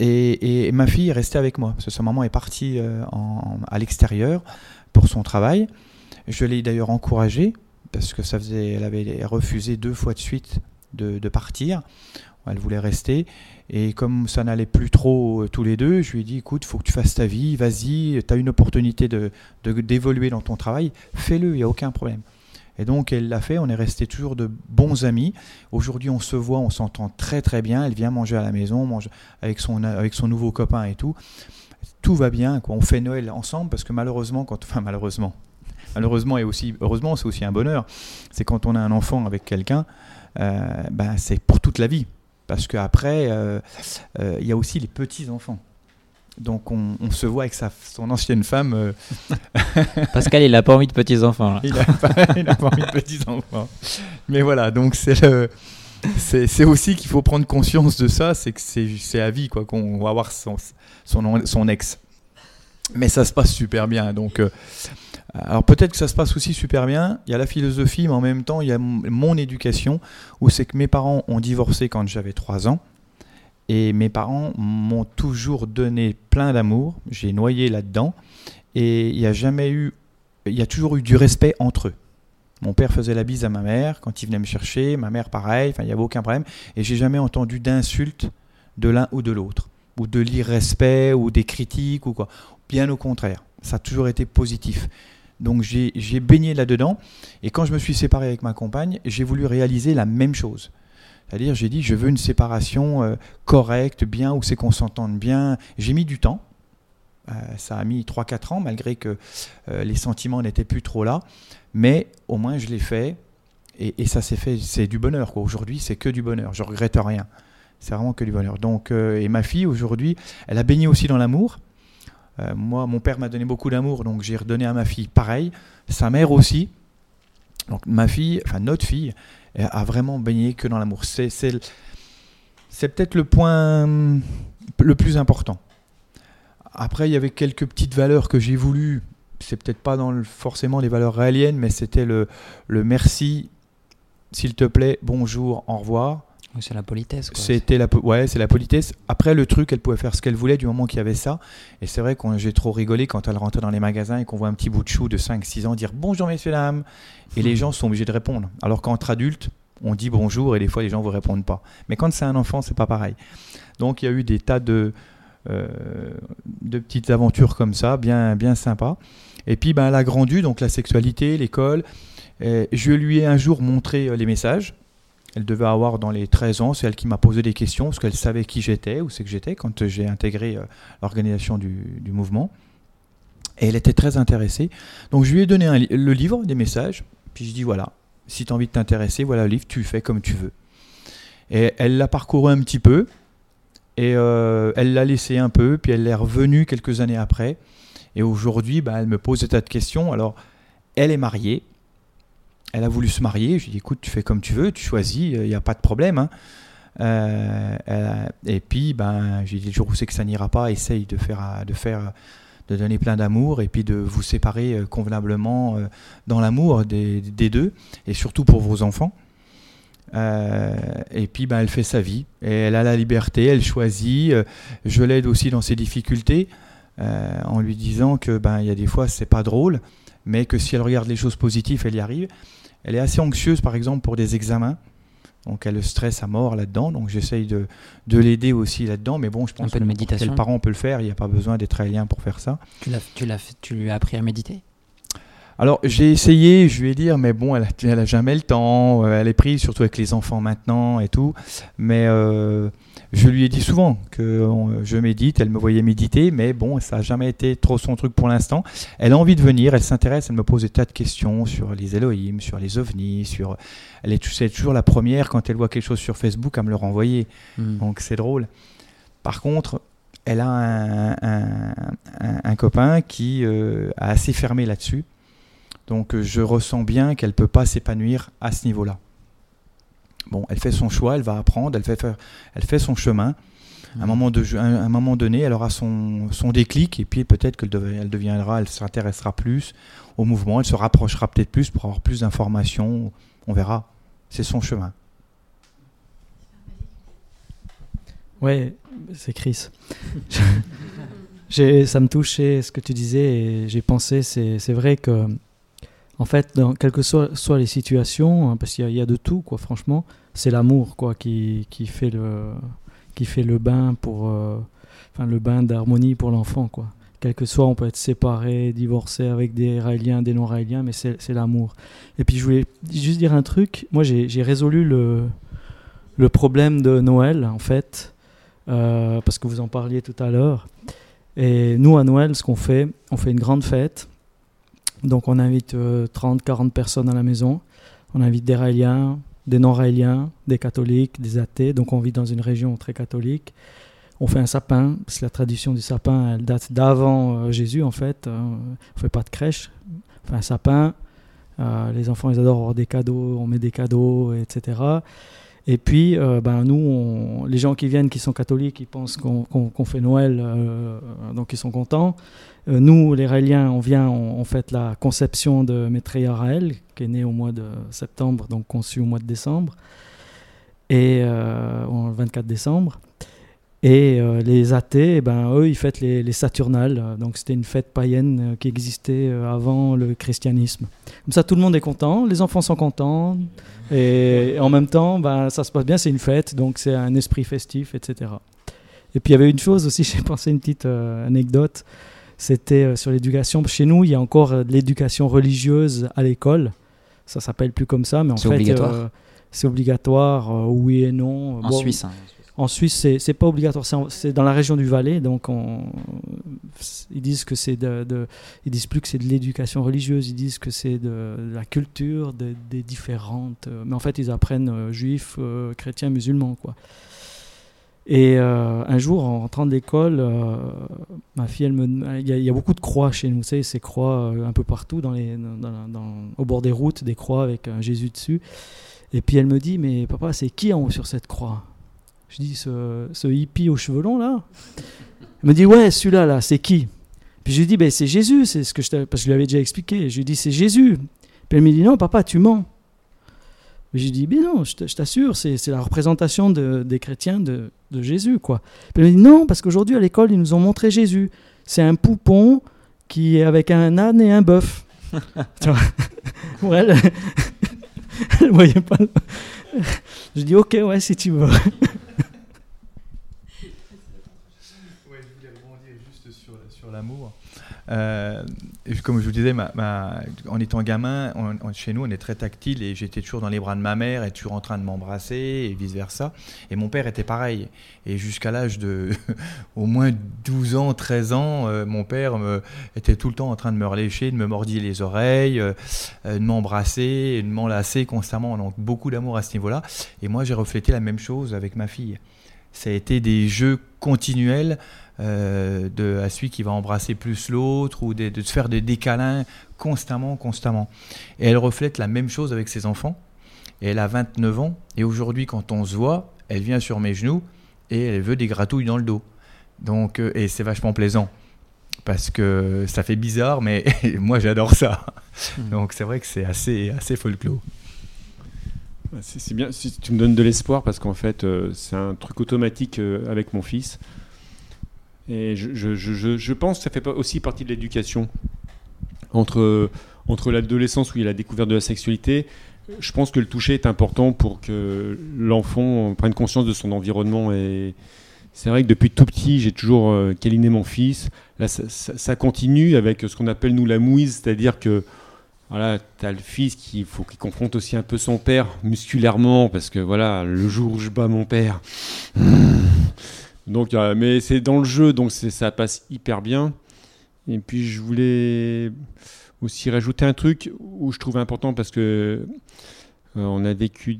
Et, ma fille est restée avec moi, parce que sa maman est partie euh, à l'extérieur pour son travail. Je l'ai d'ailleurs encouragée, parce que ça faisait, elle avait refusé deux fois de suite de, partir. Elle voulait rester. Et comme ça n'allait plus trop euh, tous les deux, je lui ai dit, écoute, faut que tu fasses ta vie, vas-y, tu as une opportunité de- d'évoluer dans ton travail, fais-le, il n'y a aucun problème. Et donc elle l'a fait, on est resté toujours de bons amis. Aujourd'hui on se voit, on s'entend très très bien, elle vient manger à la maison, on mange avec son, avec son nouveau copain et tout. Tout va bien, on fait Noël ensemble parce que malheureusement, quand, enfin malheureusement, malheureusement et aussi heureusement c'est aussi un bonheur, c'est quand on a un enfant avec quelqu'un, euh, ben, c'est pour toute la vie. Parce qu'après, euh, euh, il y a aussi les petits-enfants. Donc on, on se voit avec sa, son ancienne femme. euh, [LAUGHS]
Pascal, il a pas envie de petits enfants. Là. [LAUGHS]
il n'a pas, envie de petits-enfants. Mais voilà, donc c'est le. C'est c'est aussi qu'il faut prendre conscience de ça, c'est que c'est à vie quoi qu'on va avoir son, son, son ex. Mais ça se passe super bien. Donc, euh, alors peut-être que ça se passe aussi super bien. Il y a la philosophie, mais en même temps, il y a mon, mon éducation, où c'est que mes parents ont divorcé quand j'avais 3 ans. Et mes parents m'ont toujours donné plein d'amour. J'ai noyé là-dedans. Et il a jamais eu. Il y a toujours eu du respect entre eux. Mon père faisait la bise à ma mère quand il venait me chercher, ma mère pareil, il n'y avait aucun problème. Et j'ai jamais entendu d'insultes de l'un ou de l'autre, ou de l'irrespect, ou des critiques, ou quoi. Bien au contraire. Ça a toujours été positif. Donc j'ai baigné là-dedans. Et quand je me suis séparé avec ma compagne, j'ai voulu réaliser la même chose. C'est-à-dire, j'ai dit, je veux une séparation euh, correcte, bien, où c'est qu'on s'entende bien. J'ai mis du temps. Euh, ça a mis 3-4 ans, malgré que euh, les sentiments n'étaient plus trop là. Mais au moins, je l'ai fait. Et, ça s'est fait, c'est du bonheur. Aujourd'hui, c'est que du bonheur. Je regrette rien. C'est vraiment que du bonheur. Donc, et ma fille, aujourd'hui, elle a baigné aussi dans l'amour. Moi, mon père m'a donné beaucoup d'amour, donc j'ai redonné à ma fille pareil. Sa mère aussi. Donc, ma fille, enfin notre fille, a vraiment baigné que dans l'amour. C'est, c'est, c'est peut-être le point le plus important. Après, il y avait quelques petites valeurs que j'ai voulu. C'est peut-être pas dans forcément les valeurs réaliennes, mais c'était le, le merci, s'il te plaît, bonjour, au revoir.
C'est la politesse.
C'était la, po- ouais, c'est la politesse. Après, le truc, elle pouvait faire ce qu'elle voulait du moment qu'il y avait ça. Et c'est vrai que j'ai trop rigolé quand elle rentrait dans les magasins et qu'on voit un petit bout de chou de 5-6 ans dire bonjour messieurs dames. Et les gens sont obligés de répondre. Alors qu'entre adultes, on dit bonjour et des fois les gens vous répondent pas. Mais quand c'est un enfant, c'est pas pareil. Donc il y a eu des tas de, euh, de petites aventures comme ça, bien, bien sympas. Et puis ben, elle a grandi, donc la sexualité, l'école. Je lui ai un jour montré euh, les messages. Elle devait avoir dans les 13 ans, c'est elle qui m'a posé des questions parce qu'elle savait qui j'étais, où c'est que j'étais quand j'ai intégré euh, l'organisation du, du mouvement. Et elle était très intéressée. Donc je lui ai donné le livre, des messages, puis je dis voilà, si tu as envie de t'intéresser, voilà le livre, tu fais comme tu veux. Et elle l'a parcouru un petit peu, et euh, elle l'a laissé un peu, puis elle est revenue quelques années après. Et aujourd'hui, bah, elle me pose des tas de questions. Alors, elle est mariée, elle a voulu se marier. Je lui ai dit, écoute, tu fais comme tu veux, tu choisis, il n'y a pas de problème. hein. Euh, et puis, ben, j'ai dit, le jour où c'est que ça n'ira pas, essaye de faire, de faire, de donner plein d'amour et puis de vous séparer euh, convenablement euh, dans l'amour des, deux et surtout pour vos enfants. Et puis, ben, elle fait sa vie et elle a la liberté, elle choisit. Je l'aide aussi dans ses difficultés en lui disant que ben, il y a des fois c'est pas drôle, mais que si elle regarde les choses positives, elle y arrive. Elle est assez anxieuse, par exemple, pour des examens. Donc elle stresse à mort là-dedans. Donc j'essaye de, de l'aider aussi là-dedans. Mais bon, je pense
peu de
que n'importe
méditation.
quel parent peut le faire. Il n'y a pas besoin d'être alien pour faire ça.
Tu, l'as, tu, l'as tu lui as appris à méditer?
Alors j'ai essayé, je lui ai dit, mais bon, elle a, elle a jamais le temps. euh, Elle est prise, surtout avec les enfants maintenant et tout. Mais euh, je lui ai dit souvent que on- je médite. Elle me voyait méditer, mais bon, ça n'a jamais été trop son truc pour l'instant. Elle a envie de venir, elle s'intéresse, elle me pose des tas de questions sur les Elohim, sur les ovnis, sur. Elle est, toujours la première quand elle voit quelque chose sur Facebook à me le renvoyer.
Hmm.
Donc c'est drôle. Par contre, elle a un, un- un- un copain qui euh, a assez fermé là-dessus. Donc je ressens bien qu'elle ne peut pas s'épanouir à ce niveau-là. Bon, elle fait son choix, elle va apprendre, elle fait, faire- elle fait son chemin. À un, moment de, un, un moment donné, elle aura son, son déclic et puis peut-être qu'elle elle deviendra, elle s'intéressera plus au mouvement, elle se rapprochera peut-être plus pour avoir plus d'informations. On verra. C'est son chemin.
Ouais, c'est Chris. [LAUGHS] Ça me touchait ce que tu disais et j'ai pensé, c'est vrai que, en fait, dans quelles que soient, les situations, hein, parce qu'il y, a- de tout, quoi, franchement, c'est l'amour, quoi, qui, qui, fait le, qui fait le bain pour, euh, le bain d'harmonie pour l'enfant, quoi. Quel que soit, on peut être séparé, divorcé avec des raéliens, des non-raéliens, mais c'est l'amour. Et puis, je voulais juste dire un truc. Moi, j'ai j'ai résolu le, le problème de Noël, en fait, euh, parce que vous en parliez tout à l'heure. Et nous, à Noël, ce qu'on fait, on fait une grande fête. Donc, on invite 30, 40 personnes à la maison. On invite des raéliens, des non-raéliens, des catholiques, des athées. Donc, on vit dans une région très catholique. On fait un sapin, parce que la tradition du sapin, elle date d'avant euh, Jésus, en fait. Euh, on fait pas de crèche. On fait un sapin. Euh, les enfants, ils adorent avoir des cadeaux. On met des cadeaux, etc. Et puis, euh, ben, nous, les gens qui viennent, qui sont catholiques, ils pensent qu'on fait Noël, euh, donc ils sont contents. Euh, nous, les Raéliens, on vient, on, fête la conception de Maitreya Raël, qui est né au mois de septembre, donc conçu au mois de décembre, et euh, le 24 décembre. Et euh, les athées, eh ben, eux, ils fêtent les, les Saturnales. Euh, Donc c'était une fête païenne euh, qui existait euh, avant le christianisme. Comme ça, tout le monde est content, les enfants sont contents, et en même temps, ben, ça se passe bien, c'est une fête, donc c'est un esprit festif, etc. Et puis il y avait une chose aussi, [LAUGHS] j'ai pensé une petite euh, anecdote, C'était euh, sur l'éducation. Chez nous, il y a encore euh, de l'éducation religieuse à l'école. Ça s'appelle plus comme ça, mais en
C'est
fait,
obligatoire
c'est obligatoire, oui et non.
En
Bon,
Suisse. hein.
En Suisse, c'est pas obligatoire. C'est dans la région du Valais, donc on- ils disent que c'est de, ils disent plus que c'est de l'éducation religieuse. Ils disent que c'est de, la culture de- des différentes. euh, mais en fait, ils apprennent euh, juifs, euh, chrétiens, musulmans, quoi. Et un jour, en rentrant de l'école, ma fille, elle me, il y, a- beaucoup de croix chez nous, vous ces croix un peu partout, dans les, au bord des routes, des croix avec un Jésus dessus. Et puis elle me dit, mais papa, c'est qui en haut sur cette croix? Je dis, ce, hippie aux cheveux longs là Elle me dit, ouais, celui-là, là, c'est qui? Puis je lui dis, ben, c'est Jésus, c'est ce que je parce que je lui avais déjà expliqué. Je lui dis, c'est Jésus. Puis elle me dit, non, papa, tu mens. Mais j'ai dit, ben non, je t'assure, c'est la représentation de- des chrétiens de, de Jésus, quoi. Puis elle me dit, non, parce qu'aujourd'hui à l'école, ils nous ont montré Jésus. C'est un poupon qui est avec un âne et un bœuf. [LAUGHS] Pour elle, [LAUGHS] elle voyait pas. Je dis, ok, ouais, si tu veux. [LAUGHS]
Ouais, je voulais rebondir juste sur, sur Euh, comme je vous disais, en étant gamin, chez nous, on est très tactile et j'étais toujours dans les bras de ma mère et toujours en train de m'embrasser et vice-versa. Et mon père était pareil. Et jusqu'à l'âge de [LAUGHS] au moins 12 ans, 13 ans, euh, mon père était tout le temps en train de me relécher, de me mordiller les oreilles, euh, de m'embrasser, de m'enlacer constamment. Donc beaucoup d'amour à ce niveau-là. Et moi, j'ai reflété la même chose avec ma fille. Ça a été des jeux continuels euh, de, à celui qui va embrasser plus l'autre ou de, de se faire des, câlins constamment, constamment. Et elle reflète la même chose avec ses enfants. Et elle a 29 ans. Et aujourd'hui, quand on se voit, elle vient sur mes genoux et elle veut des gratouilles dans le dos. Donc, euh, et c'est vachement plaisant. Parce que ça fait bizarre, mais [LAUGHS] moi j'adore ça. Donc c'est vrai que c'est assez, assez folklore.
C'est c'est bien, si tu me donnes de l'espoir parce qu'en fait, euh, c'est un truc automatique euh, avec mon fils. Et je, je- je- pense que ça fait aussi partie de l'éducation. Entre, entre l'adolescence où il a la découverte de la sexualité, je pense que le toucher est important pour que l'enfant prenne conscience de son environnement. Et c'est vrai que depuis tout petit, j'ai toujours euh, câliné mon fils. Là, ça, ça- continue avec ce qu'on appelle nous la mouise, c'est-à-dire que voilà, tu as le fils qui faut qu'il confronte aussi un peu son père musculairement parce que voilà, le jour où je bats mon père. Donc euh, mais c'est dans le jeu donc ça passe hyper bien. Et puis je voulais aussi rajouter un truc où je trouve important parce que euh,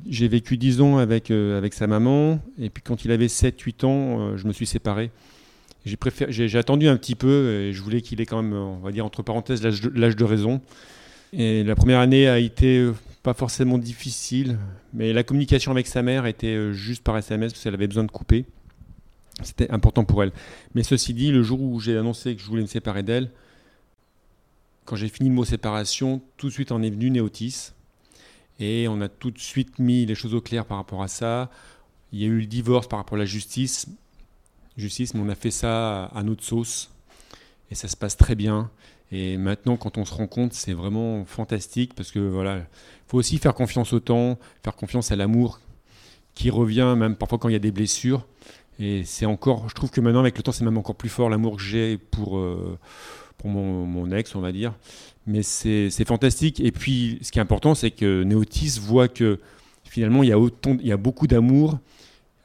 j'ai vécu 10 ans avec euh, avec sa maman et puis quand il avait 7 8 ans, je me suis séparé. J'ai attendu un petit peu et je voulais qu'il ait quand même on va dire entre parenthèses l'âge de- raison. Et la première année a été pas forcément difficile, mais la communication avec sa mère était juste par SMS parce qu'elle avait besoin de couper. C'était important pour elle. Mais ceci dit, le jour où j'ai annoncé que je voulais me séparer d'elle, quand j'ai fini le mot séparation, tout de suite en est venu Néotis. Et on a tout de suite mis les choses au clair par rapport à ça. Il y a eu le divorce par rapport à la justice. Justice, mais on a fait ça à notre sauce. Et ça se passe très bien. Et maintenant, quand on se rend compte, c'est vraiment fantastique parce que voilà, faut aussi faire confiance au temps, faire confiance à l'amour qui revient même parfois quand il y a des blessures. Et c'est encore, je trouve que maintenant avec le temps, c'est même encore plus fort l'amour que j'ai pour euh, pour mon, ex, on va dire. Mais c'est fantastique. Et puis, ce qui est important, c'est que Néotis voit que finalement, il y a autant, il y a beaucoup d'amour.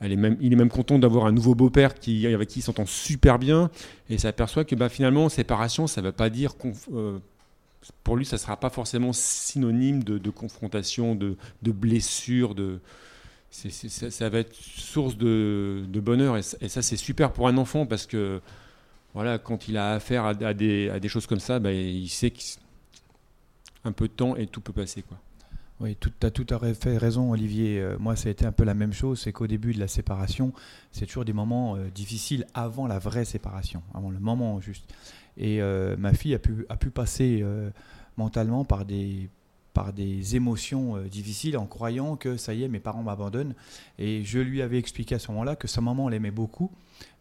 Il est même content d'avoir un nouveau beau-père qui, avec qui il s'entend super bien et s'aperçoit que bah, finalement, séparation, ça ne veut pas dire. euh, pour lui, ça ne sera pas forcément synonyme de, de confrontation, de, de blessure. De, ça, va être source de, bonheur. Et, ça- c'est super pour un enfant parce que voilà, quand il a affaire à, des, choses comme ça, bah, il sait qu'un peu de temps et tout peut passer. Quoi.
Oui, tu as tout à fait raison, Olivier. Euh, moi, ça a été un peu la même chose. C'est qu'au début de la séparation, c'est toujours des moments euh, difficiles avant la vraie séparation, avant le moment juste. Et euh, ma fille a pu, passer mentalement par des, par des émotions euh, difficiles en croyant que ça y est, mes parents m'abandonnent. Et je lui avais expliqué à ce moment-là que sa maman l'aimait beaucoup,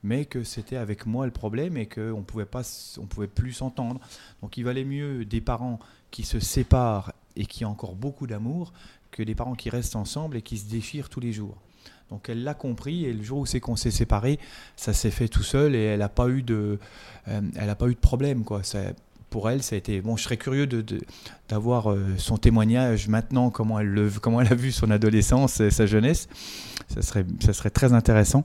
mais que c'était avec moi le problème et qu'on on pouvait plus s'entendre. Donc il valait mieux des parents qui se séparent et qui a encore beaucoup d'amour que des parents qui restent ensemble et qui se déchirent tous les jours. Donc elle l'a compris et le jour où c'est qu'on s'est séparés, ça s'est fait tout seul et elle n'a pas eu de, euh, elle pas eu de problème quoi. Pour elle, ça a été bon. Je serais curieux de, de- d'avoir euh, son témoignage maintenant, comment elle le, comment elle a vu son adolescence et sa jeunesse. Ça serait, ça serait très intéressant.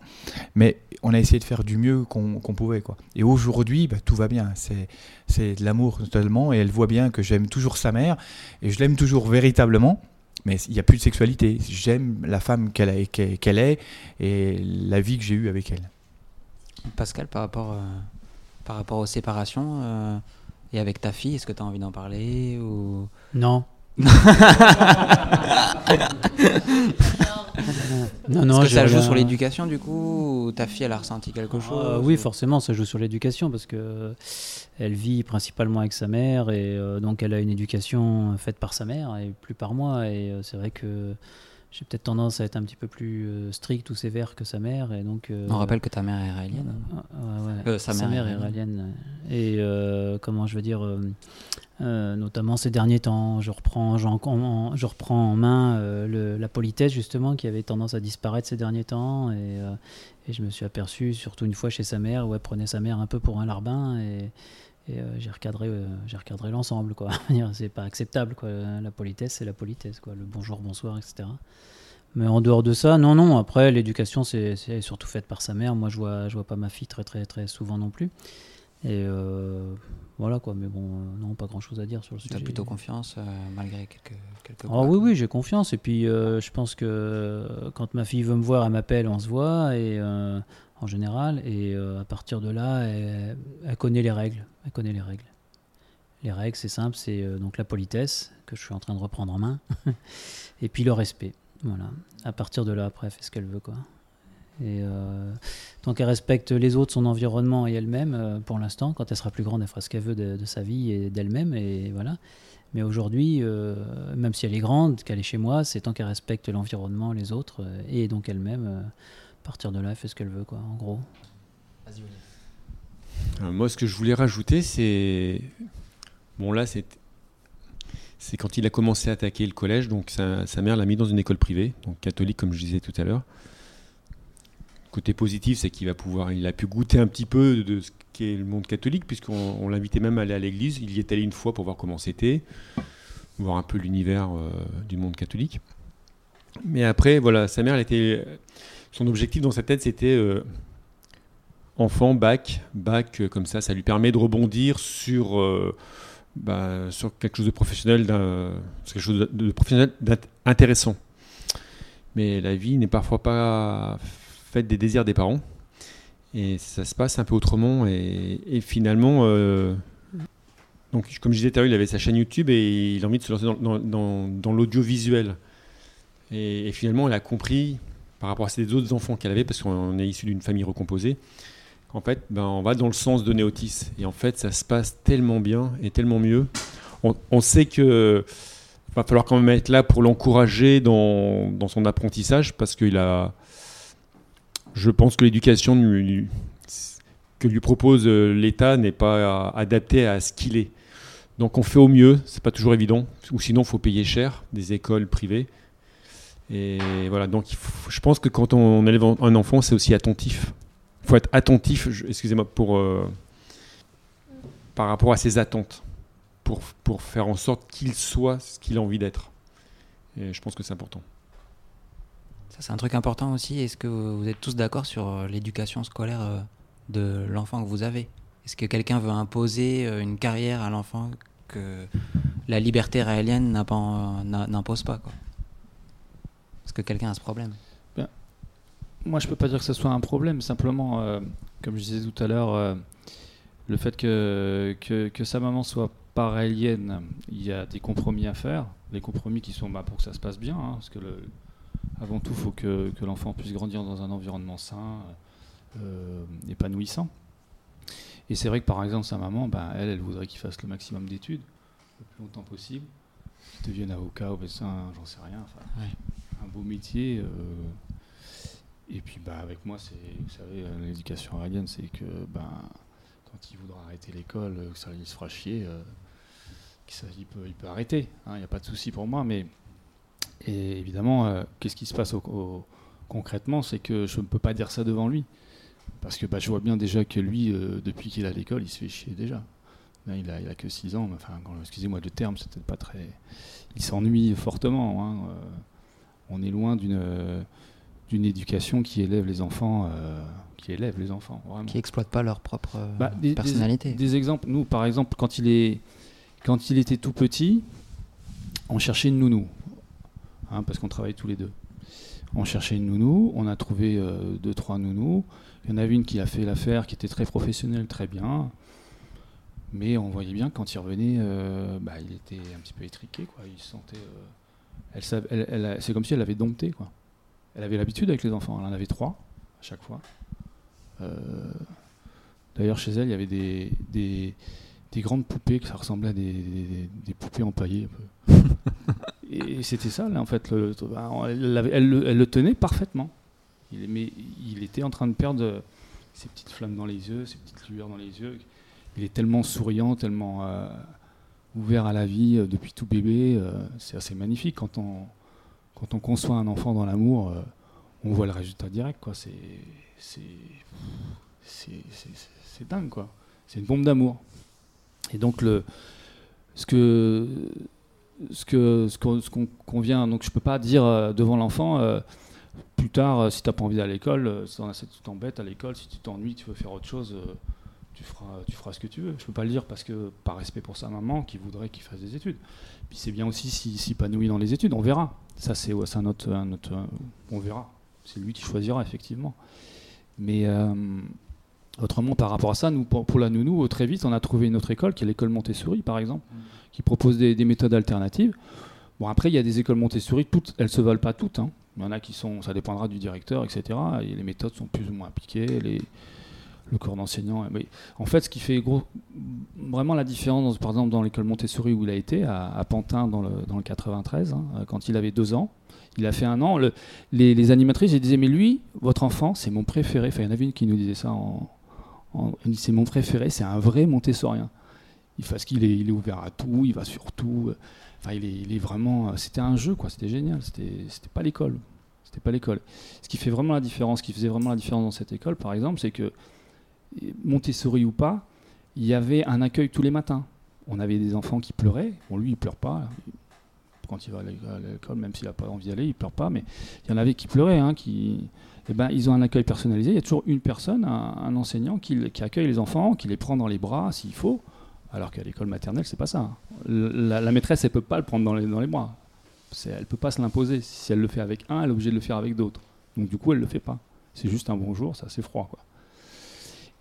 Mais on a essayé de faire du mieux qu'on, pouvait quoi. Et aujourd'hui, bah, tout va bien. C'est, de l'amour totalement et elle voit bien que j'aime toujours sa mère et je l'aime toujours véritablement. Mais il n'y a plus de sexualité. J'aime la femme qu'elle est et la vie que j'ai eue avec elle.
Pascal, par rapport, euh, par rapport aux séparations euh, et avec ta fille, est-ce que tu as envie d'en parler ou...
Non. [LAUGHS] non, non,
que ça joue
rien-
sur l'éducation du coup ou ta fille elle a ressenti quelque chose?
Ah, oui, forcément, ça joue sur l'éducation parce que elle vit principalement avec sa mère et euh, donc elle a une éducation faite par sa mère et plus par moi. Et euh, c'est vrai que j'ai peut-être tendance à être un petit peu plus euh, strict ou sévère que sa mère. Et donc, euh,
On rappelle que ta mère est raélienne.
ah, ouais, ouais.
Euh, sa mère est
iranienne. Et euh, comment je veux dire, notamment ces derniers temps, je reprends, j'en- en- je reprends en main le- la politesse justement qui avait tendance à disparaître ces derniers temps. Et, et je me suis aperçu, surtout une fois chez sa mère, où elle prenait sa mère un peu pour un larbin. Et, et, euh, j'ai recadré, euh, j'ai recadré l'ensemble. quoi. [LAUGHS] c'est pas acceptable. Quoi. La politesse, c'est la politesse. Quoi. Le bonjour, bonsoir, etc. Mais en dehors de ça, non, non. Après, l'éducation, c'est surtout faite par sa mère. Moi, je vois, je vois pas ma fille très, très, très souvent non plus. Et euh, voilà quoi. Mais bon, euh, non, pas grand chose à dire sur le
Tu
sujet.
as plutôt confiance euh, malgré quelques, quelques
Ah oui, oui, j'ai confiance. Et puis, je pense que quand ma fille veut me voir, elle m'appelle, on se voit, et en général. Et euh, à partir de là, elle, connaît les règles. Elle connaît les règles. Les règles, c'est simple, c'est euh, donc la politesse que je suis en train de reprendre en main, [LAUGHS] et puis le respect. Voilà. À partir de là, après, elle fait ce qu'elle veut, quoi. Et euh, tant qu'elle respecte les autres, son environnement et elle-même, pour l'instant, quand elle sera plus grande, elle fera ce qu'elle veut de, de sa vie et d'elle-même, et voilà. Mais aujourd'hui, même si elle est grande, qu'elle est chez moi, c'est tant qu'elle respecte l'environnement, les autres, et donc elle-même, partir de là, elle fait ce qu'elle veut, quoi, en gros.
Euh, moi, ce que je voulais rajouter, c'est. Bon, là, c'est. C'est quand il a commencé à attaquer le collège, donc sa, sa mère l'a mis dans une école privée, donc catholique, comme je disais tout à l'heure. Côté positif, c'est qu'il va pouvoir, il a pu goûter un petit peu de ce qu'est le monde catholique, puisqu'on on l'invitait même à aller à l'église. Il y est allé une fois pour voir comment c'était, voir un peu l'univers euh, du monde catholique. Mais après, voilà, sa mère, elle était, son objectif dans sa tête, c'était euh, enfant, bac, bac, euh, comme ça, ça lui permet de rebondir sur, euh, bah, sur quelque chose de professionnel, sur quelque chose de, professionnel intéressant. Mais la vie n'est parfois pas faite des désirs des parents. Et ça se passe un peu autrement. Et, finalement, donc, comme je disais tout à l'heure, il avait sa chaîne YouTube et il a envie de se lancer dans l'audiovisuel. Et, et finalement, elle a compris, par rapport à ces autres enfants qu'elle avait, parce qu'on est issu d'une famille recomposée, qu'en fait, ben, on va dans le sens de Néotis. Et en fait, ça se passe tellement bien et tellement mieux. On, sait que va falloir quand même être là pour l'encourager dans, son apprentissage, parce qu'il a. Je pense que l'éducation que lui propose euh, l'État n'est pas adaptée à ce qu'il est. Donc on fait au mieux, c'est pas toujours évident, ou sinon il faut payer cher des écoles privées. Et voilà, donc je pense que quand on élève un enfant, c'est aussi attentif. Il faut être attentif, excusez-moi, pour, euh, par rapport à ses attentes, pour, pour faire en sorte qu'il soit ce qu'il a envie d'être. Et je pense que c'est important.
Ça, c'est un truc important aussi. Est-ce que vous êtes tous d'accord sur euh, l'éducation scolaire euh, de l'enfant que vous avez? Est-ce que quelqu'un veut imposer une carrière à l'enfant que la liberté raélienne n'impose pas Est-ce que quelqu'un a ce problème
Moi, je peux pas dire que ce soit un problème. Simplement, euh, comme je disais tout à l'heure, euh, le fait que, que, que sa maman soit pas raélienne, il y a des compromis à faire. Les compromis qui sont bah, pour que ça se passe bien. hein, parce que le- avant tout, il faut que, que l'enfant puisse grandir dans un environnement sain, euh, épanouissant. Et c'est vrai que par exemple, sa maman, bah, elle, elle voudrait qu'il fasse le maximum d'études, le plus longtemps possible, qu'il devienne avocat ou médecin, j'en sais rien. enfin,
Ouais.
Beau métier. euh, et puis bah, avec moi, c'est, vous savez, euh, l'éducation aérienne, c'est que ben, quand il voudra arrêter l'école, euh, que ça lui se fera chier, euh, qu'il il peut, il peut arrêter. hein, Il n'y a pas de souci pour moi. Mais évidemment, qu'est-ce qui se passe au- concrètement C'est que je ne peux pas dire ça devant lui. Parce que bah, je vois bien déjà que lui, depuis qu'il est à l'école, il se fait chier déjà. Là, il a, il a que 6 ans. Enfin, excusez-moi le terme, c'est peut-être pas très. Il s'ennuie fortement. hein, on est loin d'une euh, d'une éducation qui élève les enfants, euh, qui élève les enfants, vraiment.
Qui exploitent pas leur propre euh,
Bah, des-
personnalité.
Des, exemples. Nous, par exemple, quand il, est, quand il était tout petit, on cherchait une nounou. Hein, parce qu'on travaille tous les deux. On cherchait une nounou. On a trouvé euh, deux, trois nounous. Il y en avait une qui a fait l'affaire, qui était très professionnelle, très bien. Mais on voyait bien que quand il revenait, bah, il était un petit peu étriqué. Quoi. Il se sentait. Elle, c'est comme si elle avait dompté. Quoi. Elle avait l'habitude avec les enfants. Elle en avait trois à chaque fois. Euh, D'ailleurs, chez elle, il y avait des, des, des grandes poupées que ça ressemblait à des, des- des poupées empaillées. un peu. [LAUGHS] Et c'était ça, là, en fait. le- bah, elle, l'avait- elle le- elle le tenait parfaitement. Il, mais il était en train de perdre euh, ses petites flammes dans les yeux, ses petites lueurs dans les yeux. Il est tellement souriant, tellement euh, ouvert à la vie euh, depuis tout bébé. euh, c'est assez magnifique. Quand on, quand on conçoit un enfant dans l'amour, euh, on voit le résultat direct. C'est, c'est, c'est, dingue. Quoi. C'est une bombe d'amour. Et donc, le, ce que ce que ce qu'on ce qu'on qu'on vient donc je peux pas dire devant l'enfant plus tard si t'as pas envie d'aller à l'école si tu t'embêtes à l'école si tu t'ennuies tu veux faire autre chose tu feras tu feras ce que tu veux je peux pas le dire parce que par respect pour sa maman qui voudrait qu'il fasse des études puis c'est bien aussi s'il s'épanouit dans les études on verra ça c'est un autre, un autre euh, on verra c'est lui qui choisira effectivement mais euh, autrement par rapport à ça nous pour, pour la nounou très vite on a trouvé une autre école qui est l'école Montessori par exemple qui propose des, des méthodes alternatives. Bon, après, il y a des écoles Montessori, toutes, elles se valent pas toutes. hein. Il y en a qui sont, ça dépendra du directeur, etc. Et les méthodes sont plus ou moins appliquées. Les, le corps d'enseignant. En fait, ce qui fait vraiment la différence, par exemple, dans l'école Montessori où il a été, à, Pantin dans le, dans le 93, hein, euh, quand il avait deux ans, il a fait un an. le- les, animatrices, elles disaient, mais lui, votre enfant, c'est mon préféré. Enfin, il y en avait une qui nous disait ça en, en- c'est mon préféré, c'est un vrai Montessorien. Il parce qu'il est, ouvert à tout, il va sur tout. Enfin, il est, vraiment. euh, C'était un jeu, quoi. C'était génial. C'était pas l'école. C'était pas l'école. Ce qui fait vraiment la différence, ce qui faisait vraiment la différence dans cette école, par exemple, c'est que Montessori ou pas, il y avait un accueil tous les matins. On avait des enfants qui pleuraient. Bon, lui, il pleure pas. Quand il va à l'école- même s'il n'a pas envie d'y aller, il pleure pas. Mais il y en avait qui pleuraient, hein, eh ben, ils ont un accueil personnalisé. Il y a toujours une personne, un, enseignant, qui, accueille les enfants, qui les prend dans les bras s'il faut. Alors qu'à l'école maternelle, c'est pas ça. hein. La, maîtresse, elle peut pas le prendre dans les, bras. C'est- Elle peut pas se l'imposer. Si elle le fait avec un, elle est obligée de le faire avec d'autres. Donc du coup, elle le fait pas. C'est juste un bonjour, c'est assez froid. Quoi.